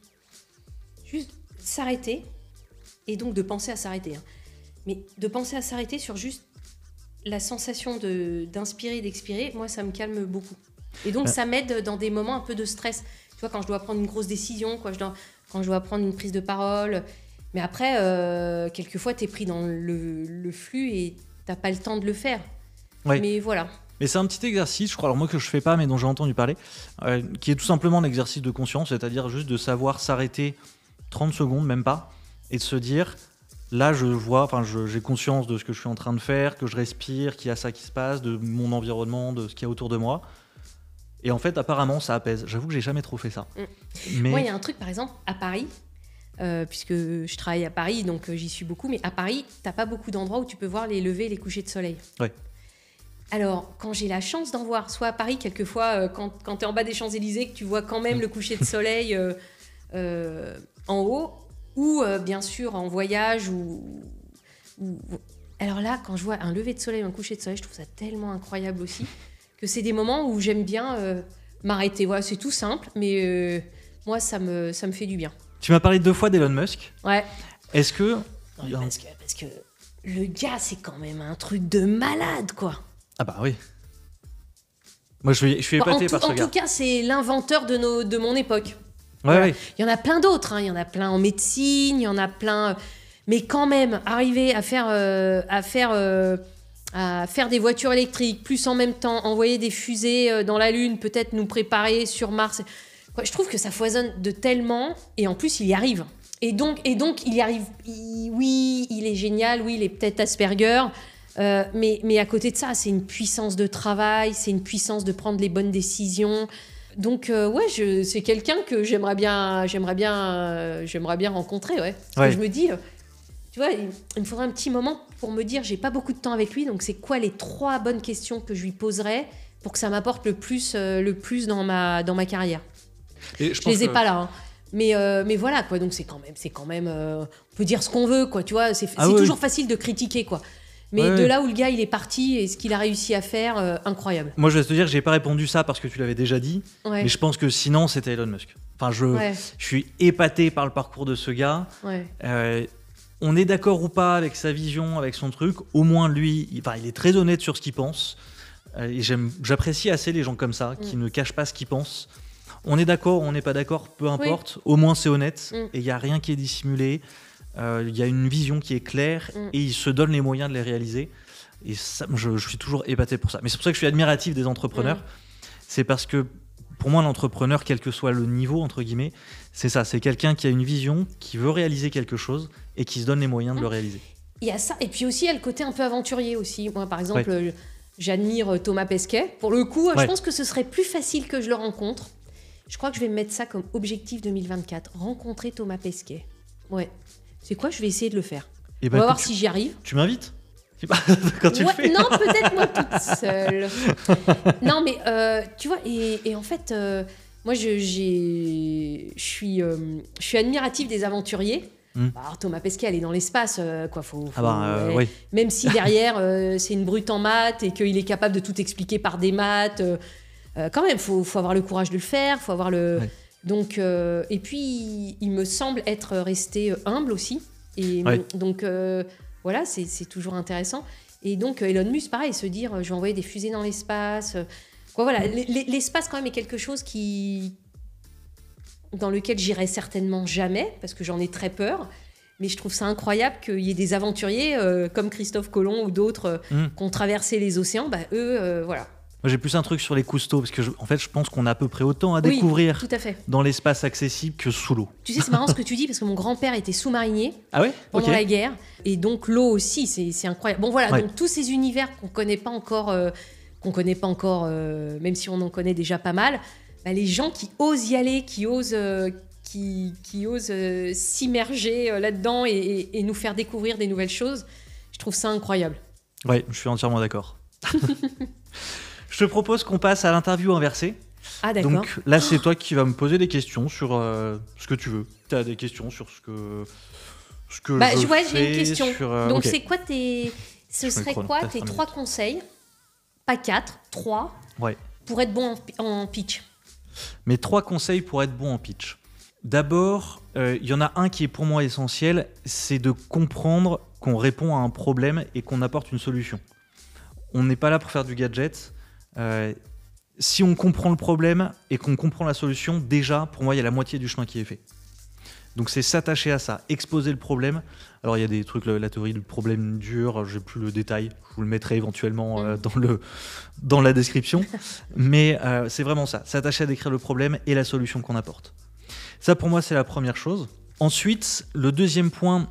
juste s'arrêter, et donc de penser à s'arrêter, hein. mais de penser à s'arrêter sur juste la sensation de d'inspirer, d'expirer, moi ça me calme beaucoup. Et donc Ouais. ça m'aide dans des moments un peu de stress. Tu vois, quand je dois prendre une grosse décision, quoi, je dois, quand je dois prendre une prise de parole. Mais après, euh, quelquefois, tu es pris dans le, le flux et t'as pas le temps de le faire. Ouais. Mais voilà. Mais c'est un petit exercice, je crois, alors moi que je fais pas, mais dont j'ai entendu parler, euh, qui est tout simplement l'exercice de conscience, c'est-à-dire juste de savoir s'arrêter 30 secondes, même pas, et de se dire, là je vois, enfin j'ai conscience de ce que je suis en train de faire, que je respire, qu'il y a ça qui se passe, de mon environnement, de ce qu'il y a autour de moi. Et en fait, apparemment, ça apaise. J'avoue que j'ai jamais trop fait ça. Mm. Mais Moi, il y a un truc, par exemple, à Paris, euh, puisque je travaille à Paris, donc euh, j'y suis beaucoup, mais à Paris, t'as pas beaucoup d'endroits où tu peux voir les levées et les couchers de soleil. Ouais. Alors, quand j'ai la chance d'en voir, soit à Paris, quelquefois, euh, quand, quand tu es en bas des Champs-Élysées, que tu vois quand même le coucher de soleil euh, en haut, ou euh, bien sûr en voyage, ou, ou- Alors là, quand je vois un lever de soleil, un coucher de soleil, je trouve ça tellement incroyable aussi, que c'est des moments où j'aime bien euh, m'arrêter. Voilà, c'est tout simple, mais euh, moi, ça me, ça me fait du bien. tu m'as parlé deux fois d'Elon Musk. Ouais. Est-ce que Non, parce, que, parce que le gars, c'est quand même un truc de malade, quoi. ah bah oui. Moi, je suis, je suis en épaté tout, par ce en gars. tout cas, c'est l'inventeur de, nos, de mon époque. Ouais, voilà. ouais. Il y en a plein d'autres, hein. il y en a plein en médecine, il y en a plein. euh, Mais quand même, arriver à faire, euh, à faire, euh, à faire des voitures électriques, plus en même temps envoyer des fusées dans la Lune, peut-être nous préparer sur Mars. Je trouve que ça foisonne de tellement, et en plus, il y arrive. Et donc, et donc il y arrive. il- oui, il est génial, oui, il est peut-être Asperger. euh, mais, mais à côté de ça, c'est une puissance de travail, c'est une puissance de prendre les bonnes décisions. Donc euh, ouais, je- c'est quelqu'un que j'aimerais bien, j'aimerais bien, euh, j'aimerais bien rencontrer. Ouais. Parce Ouais. que je me dis, euh, tu vois, il, il me faudrait un petit moment pour me dire, j'ai pas beaucoup de temps avec lui, donc c'est quoi les trois bonnes questions que je lui poserais pour que ça m'apporte le plus, euh, le plus dans ma, dans ma carrière? Et Je pense les ai que- pas là. hein. Mais, euh, mais voilà quoi, donc c'est quand même, c'est quand même, euh, on peut dire ce qu'on veut quoi, tu vois, c'est Ah c'est oui, toujours facile de critiquer quoi. Mais Ouais, de là où le gars il est parti et ce qu'il a réussi à faire, euh, incroyable. Moi, je vais te dire, j'ai pas répondu ça parce que tu l'avais déjà dit. Ouais. Mais je pense que sinon, c'était Elon Musk. Enfin, je, Ouais, je suis épaté par le parcours de ce gars. Euh, on est d'accord ou pas avec sa vision, avec son truc? Au moins, lui, il, enfin, il est très honnête sur ce qu'il pense. Euh, et j'apprécie assez les gens comme ça, qui Mm. ne cachent pas ce qu'ils pensent. On est d'accord, on n'est pas d'accord, peu importe. Au moins, c'est honnête. Mm. Et il n'y a rien qui est dissimulé. Euh, Il y a une vision qui est claire Mm. et il se donne les moyens de les réaliser. Et ça, je, je suis toujours épaté pour ça. Mais c'est pour ça que je suis admiratif des entrepreneurs. Mm. C'est parce que pour moi, l'entrepreneur, quel que soit le niveau, entre guillemets, c'est ça. C'est quelqu'un qui a une vision, qui veut réaliser quelque chose et qui se donne les moyens de le Mm. réaliser. Il y a ça, et puis aussi il y a le côté un peu aventurier aussi. Moi, par exemple, euh, j'admire euh, Thomas Pesquet. Pour le coup, je pense que ce serait plus facile que je le rencontre. Je crois que je vais me mettre ça comme objectif 2024. Rencontrer Thomas Pesquet. Ouais. C'est quoi Je vais essayer de le faire. Et On bah, va voir si j'y arrive. tu, m'invites Quand tu Ouais, le fais Non, peut-être moi toute seule. non, mais euh, tu vois, et, et en fait, euh, moi, je, j'ai- je suis, euh, je suis admirative des aventuriers. Hmm. Alors, Thomas Pesquet, elle est dans l'espace, quoi. Faut, Ah bah, faut- ouais. oui. Même si derrière, c'est une brute en maths et qu'il est capable de tout expliquer par des maths, quand même, faut, faut avoir le courage de le faire, faut avoir le. Ouais. Donc, euh, et puis, il me semble être resté humble aussi. Et Ouais. donc, euh, voilà, c'est toujours intéressant. Et donc, euh, Elon Musk, pareil, se dire, euh, je vais envoyer des fusées dans l'espace. euh, Quoi, voilà, l'espace, quand même, est quelque chose qui. dans lequel j'irai certainement jamais, parce que j'en ai très peur. Mais je trouve ça incroyable qu'il y ait des aventuriers euh, comme Christophe Colomb ou d'autres euh, Hmm. qui ont traversé les océans. Bah, eux, euh, voilà. Moi, j'ai plus un truc sur les cousteaux, parce que je- en fait, je pense qu'on a à peu près autant à Oui, découvrir Tout à fait. dans l'espace accessible que sous l'eau. Tu sais, c'est marrant ce que tu dis, parce que mon grand-père était sous-marinier Ah ouais pendant la guerre. Et donc, l'eau aussi, c'est incroyable. Bon, voilà, Ouais. donc tous ces univers qu'on connaît pas encore, euh, qu'on connaît pas encore, euh, même si on en connaît déjà pas mal, bah, les gens qui osent y aller, qui osent, euh, qui, qui osent s'immerger là-dedans et, et- et nous faire découvrir des nouvelles choses, je trouve ça incroyable. Ouais, je suis entièrement d'accord. je te propose qu'on passe à l'interview inversée. Ah, d'accord. Donc là, c'est toi qui vas me poser des questions sur euh, ce que tu veux. Tu as des questions sur ce que. Ce que Bah, je ouais, j'ai une question. sur, euh, Donc, c'est quoi tes. Ce serait quoi tes trois conseils Pas quatre, trois. Ouais. Pour être bon en pitch? Mes trois conseils pour être bon en pitch. D'abord, euh, il y en a un qui est pour moi essentiel, c'est de comprendre qu'on répond à un problème et qu'on apporte une solution. On n'est pas là pour faire du gadget. Euh, si on comprend le problème et qu'on comprend la solution, déjà, pour moi, il y a la moitié du chemin qui est fait. Donc c'est s'attacher à ça, exposer le problème. Alors il y a des trucs, la théorie du problème dur, j'ai plus le détail, je vous le mettrai éventuellement euh, dans, le, dans la description. Mais euh, c'est vraiment ça, s'attacher à décrire le problème et la solution qu'on apporte. Ça pour moi c'est la première chose. Ensuite, le deuxième point,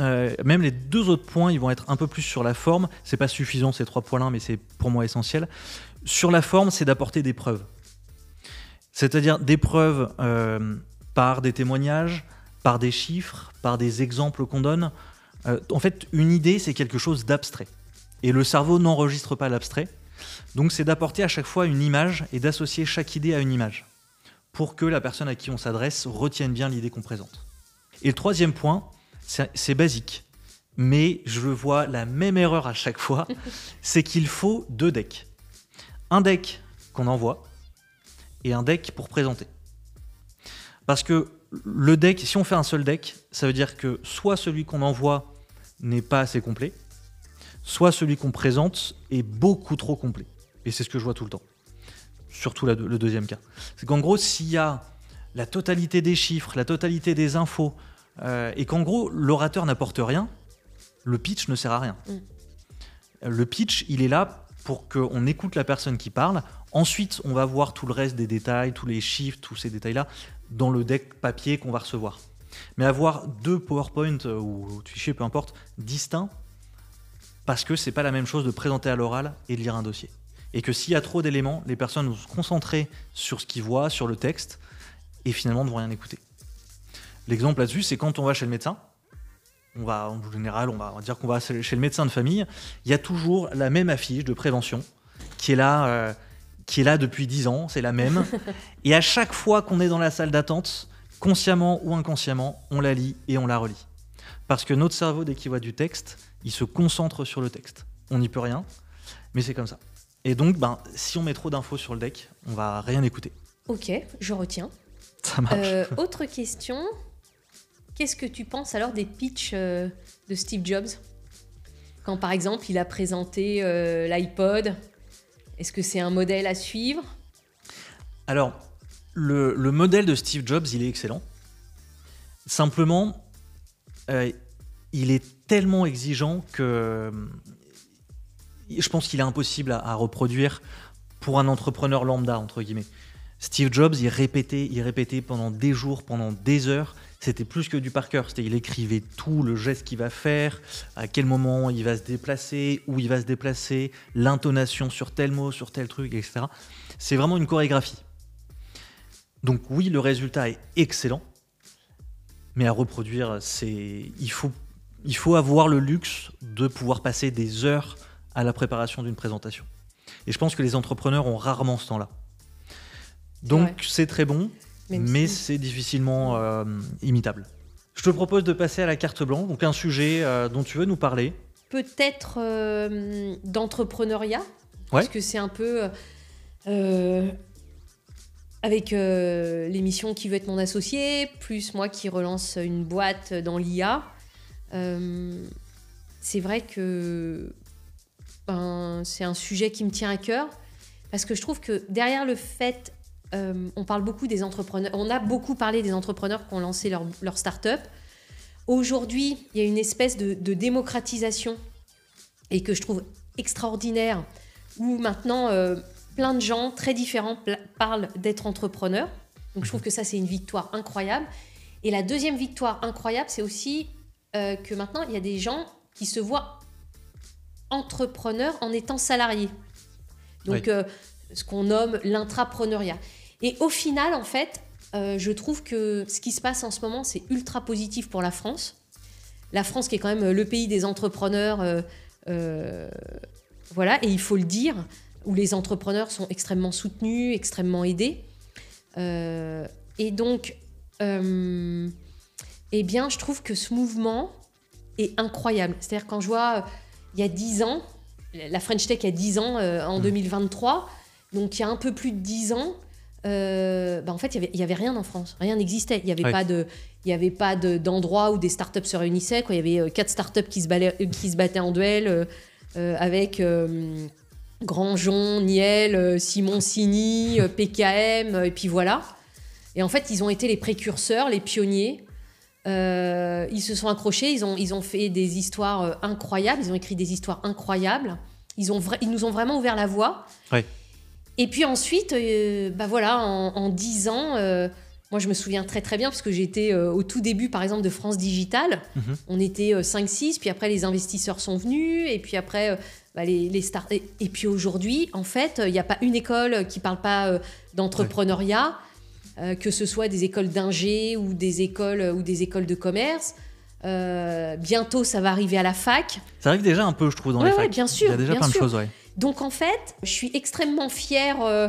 euh, même les deux autres points, ils vont être un peu plus sur la forme. C'est pas suffisant ces trois points-là, mais c'est pour moi essentiel. Sur la forme, c'est d'apporter des preuves. C'est-à-dire des preuves euh, par des témoignages, par des chiffres, par des exemples qu'on donne. Euh, en fait, une idée, c'est quelque chose d'abstrait. Et le cerveau n'enregistre pas l'abstrait. Donc c'est d'apporter à chaque fois une image et d'associer chaque idée à une image pour que la personne à qui on s'adresse retienne bien l'idée qu'on présente. Et le troisième point, c'est c'est basique, mais je vois la même erreur à chaque fois, c'est qu'il faut deux decks. Un deck qu'on envoie et un deck pour présenter. Parce que le deck, si on fait un seul deck, ça veut dire que soit celui qu'on envoie n'est pas assez complet, soit celui qu'on présente est beaucoup trop complet. Et c'est ce que je vois tout le temps. Surtout la- le deuxième cas. C'est qu'en gros, s'il y a la totalité des chiffres, la totalité des infos, euh, et qu'en gros, l'orateur n'apporte rien, le pitch ne sert à rien. Mm. Le pitch, il est là pour qu'on écoute la personne qui parle. Ensuite, on va voir tout le reste des détails, tous les chiffres, tous ces détails-là, dans le deck papier qu'on va recevoir. Mais avoir deux PowerPoint euh, ou fichiers, peu importe, distincts, parce que c'est pas la même chose de présenter à l'oral et de lire un dossier. Et que s'il y a trop d'éléments, les personnes vont se concentrer sur ce qu'ils voient, sur le texte, et finalement ne vont rien écouter. L'exemple là-dessus, c'est quand on va chez le médecin, on va, en général, on va, dire qu'on va chez le médecin de famille, il y a toujours la même affiche de prévention qui est là, euh, qui est là depuis 10 ans, c'est la même. et à chaque fois qu'on est dans la salle d'attente, consciemment ou inconsciemment, on la lit et on la relit. Parce que notre cerveau, dès qu'il voit du texte, il se concentre sur le texte. On n'y peut rien, mais c'est comme ça. Et donc, ben, si on met trop d'infos sur le deck, on va rien écouter. Ok, je retiens. Ça marche. Euh, autre question. Qu'est-ce que tu penses alors des pitchs euh, de Steve Jobs? Quand par exemple il a présenté euh, l'iPod, est-ce que c'est un modèle à suivre? Alors, le, le modèle de Steve Jobs, il est excellent. Simplement, euh, il est tellement exigeant que je pense qu'il est impossible à, à reproduire pour un entrepreneur lambda, entre guillemets. Steve Jobs, il répétait, il répétait pendant des jours, pendant des heures. C'était plus que du par cœur. C'était, il écrivait tout, le geste qu'il va faire, à quel moment il va se déplacer, où il va se déplacer, l'intonation sur tel mot, sur tel truc, etc. C'est vraiment une chorégraphie. Donc oui, le résultat est excellent, mais à reproduire, c'est il faut il faut avoir le luxe de pouvoir passer des heures à la préparation d'une présentation. Et je pense que les entrepreneurs ont rarement ce temps-là. Donc Ouais. c'est très bon, Même mais si- c'est difficilement euh, imitable. Je te propose de passer à la carte blanche, donc un sujet euh, dont tu veux nous parler. Peut-être euh, d'entrepreneuriat, parce que c'est un peu euh, avec l'émission qui veut être mon associé, plus moi qui relance une boîte dans l'IA. c'est vrai que ben, c'est un sujet qui me tient à cœur, parce que je trouve que derrière le fait euh, on parle beaucoup des entrepreneurs, on a beaucoup parlé des entrepreneurs qui ont lancé leur, leur start-up. Aujourd'hui, il y a une espèce de, démocratisation et que je trouve extraordinaire, où maintenant euh, plein de gens très différents parlent d'être entrepreneurs. Donc je trouve que ça, c'est une victoire incroyable. Et la deuxième victoire incroyable, c'est aussi euh, que maintenant, il y a des gens qui se voient entrepreneurs en étant salariés. Donc, ce qu'on nomme l'intrapreneuriat. Et au final, en fait, euh, je trouve que ce qui se passe en ce moment, c'est ultra positif pour la France. La France qui est quand même le pays des entrepreneurs, euh, euh, voilà, et il faut le dire, où les entrepreneurs sont extrêmement soutenus, extrêmement aidés. et donc, eh bien, je trouve que ce mouvement est incroyable. C'est-à-dire quand je vois, il y a 10 ans, la French Tech il y a 10 ans, en 2023, mmh. Donc il y a un peu plus de 10 ans, euh, bah, en fait, il n'y avait, rien en France. Rien n'existait. Il n'y avait, pas de, il y avait pas d'endroit où des startups se réunissaient. Il y avait euh, quatre startups qui se, qui se battaient en duel euh, avec Grandjean, Niel, Simon Sini, PKM, et puis voilà. Et en fait, ils ont été les précurseurs, les pionniers. ils se sont accrochés, ils ont, ils ont fait des histoires incroyables, ils ont écrit des histoires incroyables. Ils, ont ils nous ont vraiment ouvert la voie. Ouais. Et puis ensuite, euh, bah voilà, en, dix ans, euh, moi je me souviens très très bien parce que j'étais euh, au tout début par exemple de France Digital. Mhm. On était 5-6, puis après les investisseurs sont venus, et puis après bah, les, les stars. Et, puis aujourd'hui, en fait, il n'y a pas une école qui parle pas d'entrepreneuriat, que ce soit des écoles d'ingé ou des écoles ou des écoles de commerce. bientôt, ça va arriver à la fac. Ça arrive déjà un peu, je trouve, dans les facs. bien sûr. Il y a déjà plein de choses, ouais. Donc en fait, je suis extrêmement fière euh,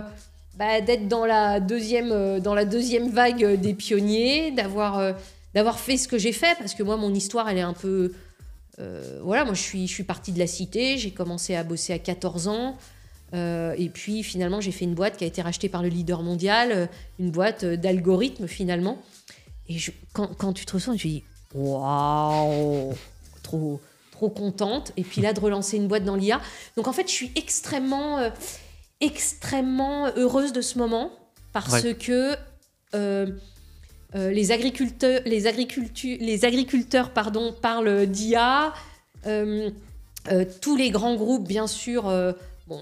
bah, d'être dans, la deuxième, euh, dans la deuxième vague des pionniers, d'avoir euh, d'avoir fait ce que j'ai fait, parce que moi, mon histoire, elle est un peu... voilà, moi, je suis, je suis partie de la cité, j'ai commencé à bosser à 14 ans. et puis finalement, j'ai fait une boîte qui a été rachetée par le leader mondial, une boîte d'algorithmes finalement. Et quand, quand, tu te ressens, tu dis waouh, trop, trop contente. Et puis là, de relancer une boîte dans l'IA. Donc en fait, je suis extrêmement, euh, extrêmement heureuse de ce moment parce que euh, euh, les agriculteurs, les les agriculteurs pardon, parlent d'IA. tous les grands groupes, bien sûr, bon,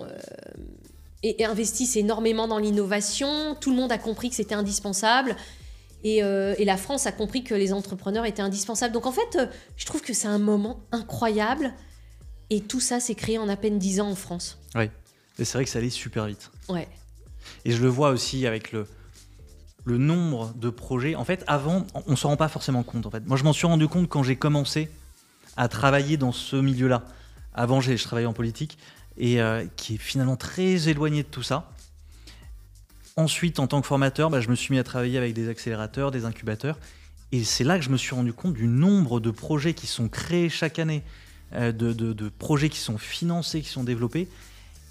et investissent énormément dans l'innovation. Tout le monde a compris que c'était indispensable. Euh, et, la France a compris que les entrepreneurs étaient indispensables. Donc en fait, euh, je trouve que c'est un moment incroyable. Et tout ça s'est créé en à peine 10 ans en France. Oui. Et c'est vrai que ça allait super vite. Ouais. Et je le vois aussi avec le, le nombre de projets. En fait, avant, on ne s'en rend pas forcément compte. En fait. Moi, je m'en suis rendu compte quand j'ai commencé à travailler dans ce milieu-là. Avant, je travaillais en politique et euh, qui est finalement très éloigné de tout ça. Ensuite, en tant que formateur, bah, je me suis mis à travailler avec des accélérateurs, des incubateurs. Et c'est là que je me suis rendu compte du nombre de projets qui sont créés chaque année, euh, de, projets qui sont financés, qui sont développés.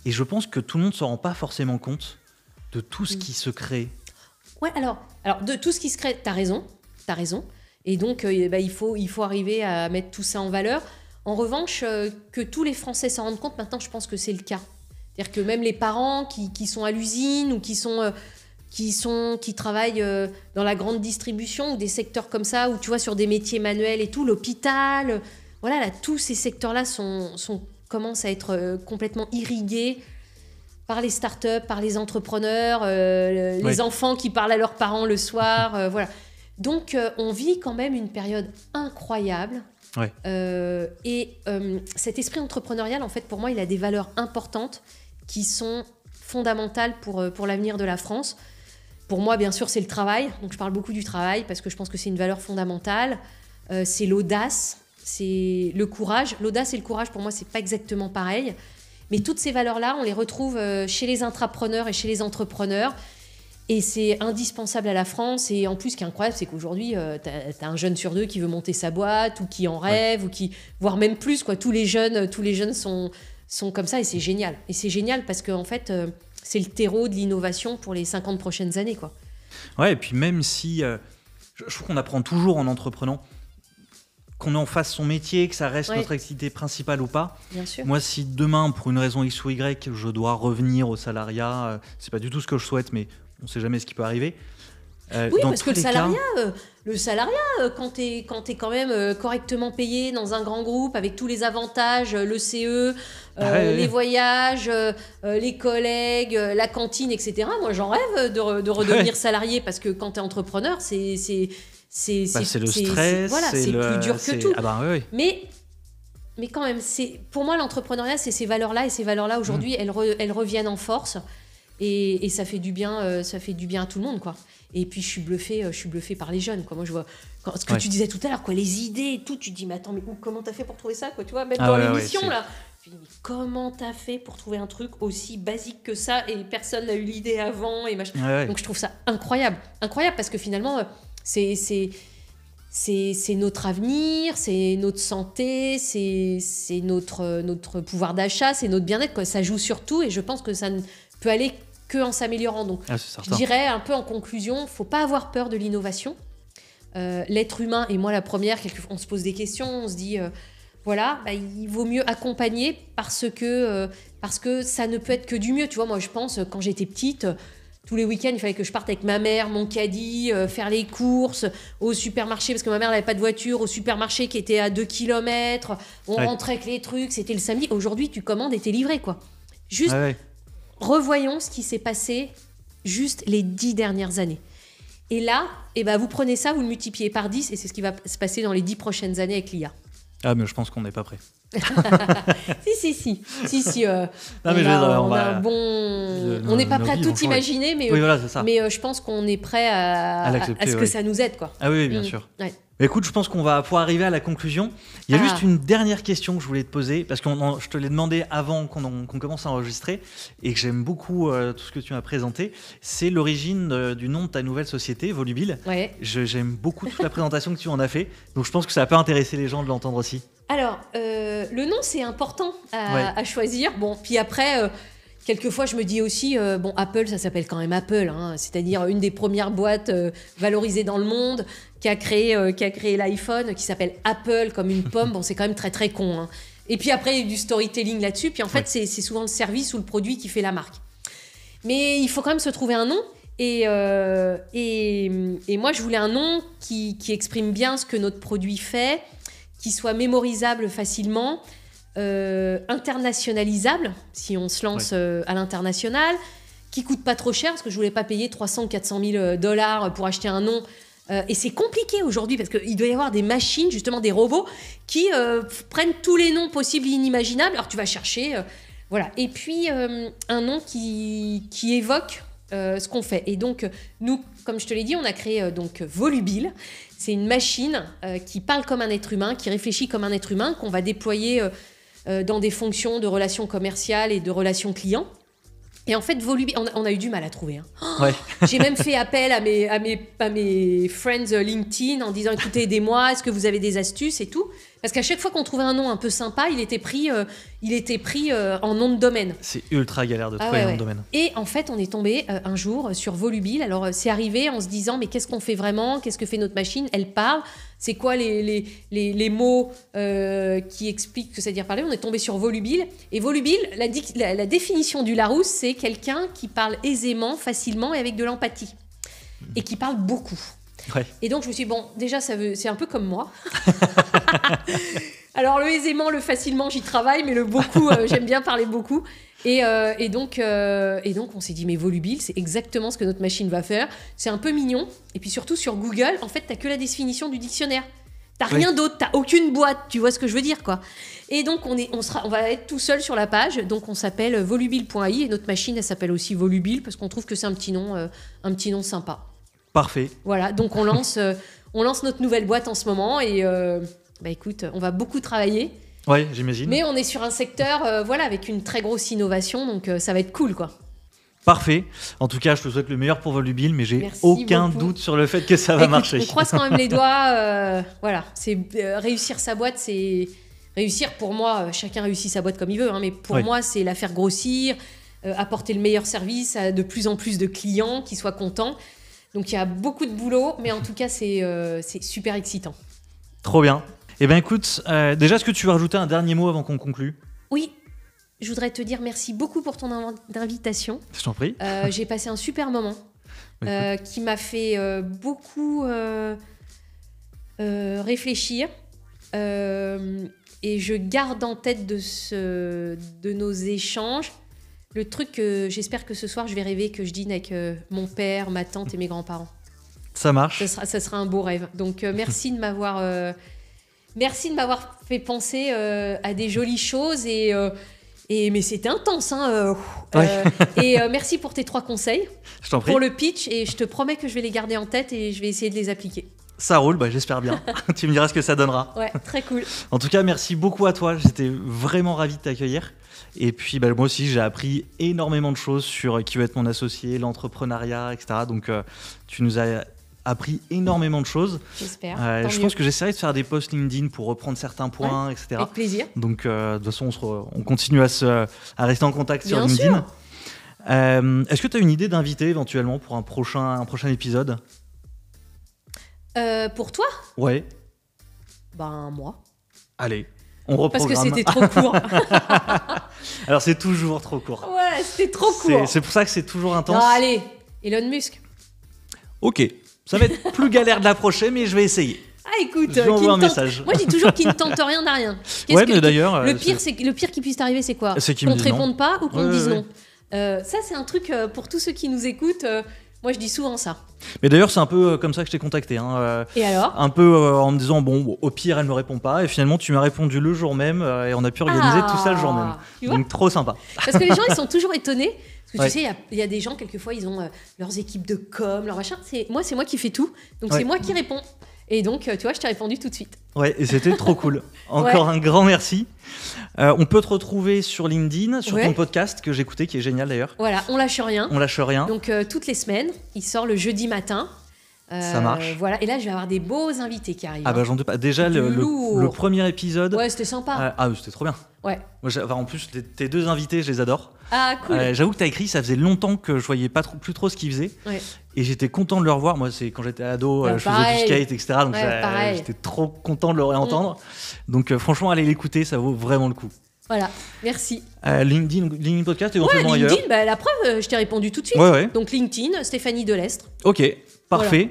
Et je pense que tout le monde ne se rend pas forcément compte de tout ce mm. qui se crée. Ouais, alors, alors de tout ce qui se crée, tu as raison, tu as raison. Et donc, euh, bah, il, faut, il faut arriver à mettre tout ça en valeur. En revanche, euh, que tous les Français s'en rendent compte, maintenant, je pense que c'est le cas. C'est-à-dire que même les parents qui, sont à l'usine ou qui sont euh, qui sont qui travaillent euh, dans la grande distribution ou des secteurs comme ça où tu vois sur des métiers manuels et tout, l'hôpital, euh, voilà là tous ces secteurs-là sont, sont commencent à être complètement irrigués par les startups, par les entrepreneurs, les enfants qui parlent à leurs parents le soir, voilà. Donc on vit quand même une période incroyable. et cet esprit entrepreneurial, en fait, pour moi, il a des valeurs importantes qui sont fondamentales pour, euh, pour l'avenir de la France. Pour moi, bien sûr, c'est le travail. Donc, je parle beaucoup du travail parce que je pense que c'est une valeur fondamentale. Euh, c'est l'audace, c'est le courage. L'audace et le courage, pour moi, c'est pas exactement pareil. Mais toutes ces valeurs-là, on les retrouve euh, chez les intrapreneurs et chez les entrepreneurs. Et c'est indispensable à la France. Et en plus, ce qui est incroyable, c'est qu'aujourd'hui, euh, tu as, un jeune sur deux qui veut monter sa boîte ou qui en rêve, ou qui, voire même plus. Quoi. Tous les jeunes, tous les jeunes sont, sont comme ça et c'est génial. Et c'est génial parce qu'en en fait, euh, c'est le terreau de l'innovation pour les 50 prochaines années. Quoi. Ouais, et puis même si. Euh, je trouve qu'on apprend toujours en entreprenant qu'on en fasse son métier, que ça reste notre activité principale ou pas. Bien sûr. Moi, si demain, pour une raison X ou Y, je dois revenir au salariat, c'est pas du tout ce que je souhaite, mais on ne sait jamais ce qui peut arriver. Euh, oui, parce que le salariat, euh, le salariat, euh, quand tu es, quand es quand même correctement payé dans un grand groupe avec tous les avantages, le CE, ah les voyages, les collègues, la cantine, etc. Moi, j'en rêve de, de redevenir salarié parce que quand tu es entrepreneur, c'est c'est bah, le stress, voilà, c'est plus dur que tout. Ah bah, Mais mais quand même, c'est pour moi l'entrepreneuriat, c'est ces valeurs-là et ces valeurs-là aujourd'hui, mmh. elles, elles reviennent en force. Et, ça fait du bien, euh, ça fait du bien à tout le monde, quoi. Et puis je suis bluffée, euh, je suis bluffée par les jeunes, quoi. Moi je vois ce que tu disais tout à l'heure, quoi, les idées et tout. Tu te dis mais attends, mais comment t'as fait pour trouver ça, quoi, tu vois, même ah dans l'émission là. Je dis, mais comment t'as fait pour trouver un truc aussi basique que ça et personne n'a eu l'idée avant et machin. Donc je trouve ça incroyable, incroyable parce que finalement euh, c'est c'est c'est notre avenir, c'est notre santé, c'est notre, notre pouvoir d'achat, c'est notre bien-être. Ça joue sur tout et je pense que ça ne peut aller que en s'améliorant. Donc, ah, je dirais un peu en conclusion, faut pas avoir peur de l'innovation. Euh, l'être humain, et moi la première, on se pose des questions, on se dit, euh, voilà, bah, il vaut mieux accompagner parce que, euh, parce que ça ne peut être que du mieux. Tu vois, moi je pense, quand j'étais petite, tous les week-ends, il fallait que je parte avec ma mère, mon caddie, faire les courses au supermarché, parce que ma mère n'avait pas de voiture, au supermarché qui était à 2 km. On rentrait avec les trucs, c'était le samedi. Aujourd'hui, tu commandes et t'es livré, quoi. Juste, revoyons ce qui s'est passé juste les dix dernières années. Et là, eh ben, vous prenez ça, vous le multipliez par 10, et c'est ce qui va se passer dans les dix prochaines années avec l'IA. Ah, mais je pense qu'on n'est pas prêt. Si, si, si. si, si euh, on, mais a, bon. on n'est pas prêt à tout imaginer, mais, mais euh, je pense qu'on est prêt à, à, ce que ça nous aide. Quoi. Ah oui, bien mm. sûr. Écoute, je pense qu'on va pouvoir arriver à la conclusion. Il y a juste ah. une dernière question que je voulais te poser, parce que je te l'ai demandé avant qu'on commence à enregistrer, et que j'aime beaucoup euh, tout ce que tu m'as présenté. C'est l'origine euh, du nom de ta nouvelle société, Volubile. Ouais. J'aime beaucoup toute la présentation que tu en as fait, donc je pense que ça peut intéresser les gens de l'entendre aussi. Alors, euh, le nom, c'est important à, choisir. Bon, puis après Quelquefois, je me dis aussi, euh, bon, Apple, ça s'appelle quand même Apple, hein. c'est-à-dire une des premières boîtes euh, valorisées dans le monde qui a créé, euh, qui a créé l'iPhone, qui s'appelle Apple comme une pomme. Bon, c'est quand même très très con. Hein. Et puis après, il y a du storytelling là-dessus. Puis en fait, c'est souvent le service ou le produit qui fait la marque. Mais il faut quand même se trouver un nom. Et, et, moi, je voulais un nom qui, qui exprime bien ce que notre produit fait, qui soit mémorisable facilement euh, internationalisable, si on se lance euh, à l'international, qui coûte pas trop cher, parce que je voulais pas payer 300 ou 400 000 dollars pour acheter un nom. Euh, et c'est compliqué aujourd'hui, parce qu'il doit y avoir des machines, justement des robots, qui prennent tous les noms possibles et inimaginables. Alors tu vas chercher, voilà. Et puis un nom qui, qui évoque ce qu'on fait. Et donc, nous, comme je te l'ai dit, on a créé donc Volubile. C'est une machine qui parle comme un être humain, qui réfléchit comme un être humain, qu'on va déployer euh, dans des fonctions de relations commerciales et de relations clients. Et en fait, Volubile, on, a eu du mal à trouver. Hein. J'ai même fait appel à mes, à, mes, à mes friends LinkedIn en disant écoutez, aidez-moi, est-ce que vous avez des astuces et tout Parce qu'à chaque fois qu'on trouvait un nom un peu sympa, il était pris, euh, il était pris euh, en nom de domaine. C'est ultra galère de ah trouver un nom de domaine. Et en fait, on est tombé un jour sur Volubile. Alors, c'est arrivé en se disant mais qu'est-ce qu'on fait vraiment? Qu'est-ce que fait notre machine? Elle parle. C'est quoi les, les, les, mots euh, qui expliquent que ça veut dire parler? On est tombé sur volubile. Et volubile, la, la, définition du Larousse, c'est quelqu'un qui parle aisément, facilement et avec de l'empathie. Et qui parle beaucoup. Et donc je me suis dit, bon, déjà, c'est un peu comme moi. Alors le aisément, le facilement, j'y travaille, mais le beaucoup, euh, j'aime bien parler beaucoup. Et, euh, et, donc, euh, et donc, on s'est dit, mais volubile, c'est exactement ce que notre machine va faire. C'est un peu mignon. Et puis surtout, sur Google, en fait, t'as que la définition du dictionnaire. T'as rien d'autre, t'as aucune boîte, tu vois ce que je veux dire, quoi. Et donc, on, est, on, sera, on va être tout seul sur la page. Donc, on s'appelle volubile.ai et notre machine, elle s'appelle aussi volubile parce qu'on trouve que c'est un petit nom, un petit nom sympa. Parfait. Voilà, donc on lance, on lance notre nouvelle boîte en ce moment et bah écoute, on va beaucoup travailler. Ouais, j'imagine. Mais on est sur un secteur, euh, voilà, avec une très grosse innovation, donc euh, ça va être cool, quoi. Parfait. En tout cas, je te souhaite le meilleur pour Volubile, mais j'ai aucun beaucoup. doute sur le fait que ça va Écoute, marcher. On croise quand même les doigts. euh, voilà, c'est euh, réussir sa boîte, c'est réussir pour moi. euh, chacun réussit sa boîte comme il veut, hein, mais pour moi, c'est la faire grossir, euh, apporter le meilleur service à de plus en plus de clients qui soient contents. Donc il y a beaucoup de boulot, mais en tout cas, c'est euh, super excitant. Trop bien. Eh bien, écoute, euh, déjà, est-ce que tu veux rajouter un dernier mot avant qu'on conclue? Oui, je voudrais te dire merci beaucoup pour ton inv- invitation. Je t'en prie. Euh, J'ai passé un super moment euh, qui m'a fait beaucoup réfléchir. Et je garde en tête de, ce, de nos échanges le truc que j'espère que ce soir je vais rêver que je dîne avec euh, mon père, ma tante et mes grands-parents. Ça marche. Ça sera, ça sera un beau rêve. Donc euh, merci de m'avoir euh, merci de m'avoir fait penser euh, à des jolies choses et et mais c'était intense hein. et merci pour tes trois conseils Je t'en prie. pour le pitch et je te promets que je vais les garder en tête et je vais essayer de les appliquer. Ça roule, bah, j'espère bien. tu me diras ce que ça donnera. Ouais, très cool. En tout cas, merci beaucoup à toi. J'étais vraiment ravi de t'accueillir. Et puis, bah, moi aussi, j'ai appris énormément de choses sur qui va être mon associé, l'entrepreneuriat, etc. Donc, euh, tu nous as appris énormément de choses. J'espère. Euh, je mieux. pense que j'essaierai de faire des posts LinkedIn pour reprendre certains points, etc. avec plaisir. Donc, euh, de toute façon, on, se re- on continue à, se, à rester en contact sur LinkedIn. sûr. Est-ce que tu as une idée d'invité éventuellement pour un prochain, un prochain épisode? Pour toi? Ouais. Ben moi. Allez, on Parce que c'était trop court. Alors, c'est toujours trop court. ouais, c'était trop court. c'est pour ça que c'est toujours intense. Non, allez, Elon Musk. Ok, ça va être plus galère de l'approcher, mais je vais essayer. Ah écoute, Je euh, qui un tente- message. Moi, je dis toujours qu'il ne tente rien n'a rien. Ouais, que- mais d'ailleurs, euh, Le pire, c'est le pire qui puisse t'arriver, c'est quoi Qu'on te dise non. réponde pas ou qu'on Ouais, te dise ouais, non. Euh, ça, c'est un truc euh, pour tous ceux qui nous écoutent. Moi, je dis souvent ça. Mais d'ailleurs, c'est un peu euh, comme ça que je t'ai contacté. hein, euh, Et alors un peu euh, en me disant, bon, au pire, elle me répond pas. Et finalement, tu m'as répondu le jour même euh, et on a pu organiser Ah, tout ça le jour même. Vois Donc, trop sympa. Parce que les gens, ils sont toujours étonnés. Parce que Ouais. tu sais, il y a- il y, a des gens, quelquefois, ils ont euh, leurs équipes de com, leur machin. C'est- Moi, c'est moi qui fais tout. Donc, Ouais. c'est moi qui réponds. Et donc, euh, tu vois, je t'ai répondu tout de suite. Ouais, et c'était trop cool. Encore un grand merci. Euh, on peut te retrouver sur LinkedIn, sur Ouais. ton podcast que j'écoutais, qui est génial d'ailleurs. Voilà, on lâche rien. On lâche rien. Donc, euh, toutes les semaines, il sort le jeudi matin. Euh, Ça marche. Voilà, et là, je vais avoir des beaux invités qui arrivent. Ah bah hein. j'en doute pas. Déjà, le, le- lourd. le premier épisode. Ouais, c'était sympa. ah, c'était trop bien. Ouais. Moi, en plus, tes deux invités, je les adore. Ah, cool. Euh, J'avoue que t'as écrit, ça faisait longtemps que je voyais pas trop, plus trop ce qu'ils faisaient. Ouais. Et j'étais content de le revoir. Moi, c'est quand j'étais ado, Bah, euh, je faisais du skate, etc. Donc Ouais. Mm. j'étais trop content de le réentendre. Donc euh, franchement, allez l'écouter, ça vaut vraiment le coup. Voilà, merci. Euh, LinkedIn, LinkedIn Podcast, Ouais, éventuellement ailleurs. LinkedIn, bah, la preuve, je t'ai répondu tout de suite. Ouais, ouais. Donc, LinkedIn, Stéphanie Delestre. Ok, parfait.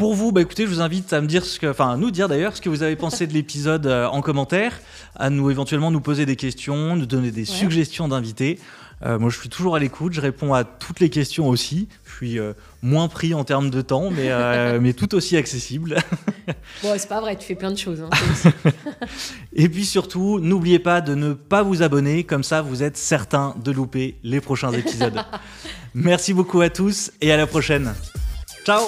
Pour vous, bah écoutez, je vous invite à me dire ce que, enfin, à nous dire d'ailleurs ce que vous avez pensé de l'épisode euh, en commentaire, à nous éventuellement nous poser des questions, nous donner des suggestions d'invités. Euh, moi, je suis toujours à l'écoute, je réponds à toutes les questions aussi. Je suis euh, moins pris en termes de temps, mais, mais tout aussi accessible. Bon, c'est pas vrai, tu fais plein de choses. hein. Et puis surtout, n'oubliez pas de ne pas vous abonner, comme ça vous êtes certain de louper les prochains épisodes. Merci beaucoup à tous et à la prochaine. Ciao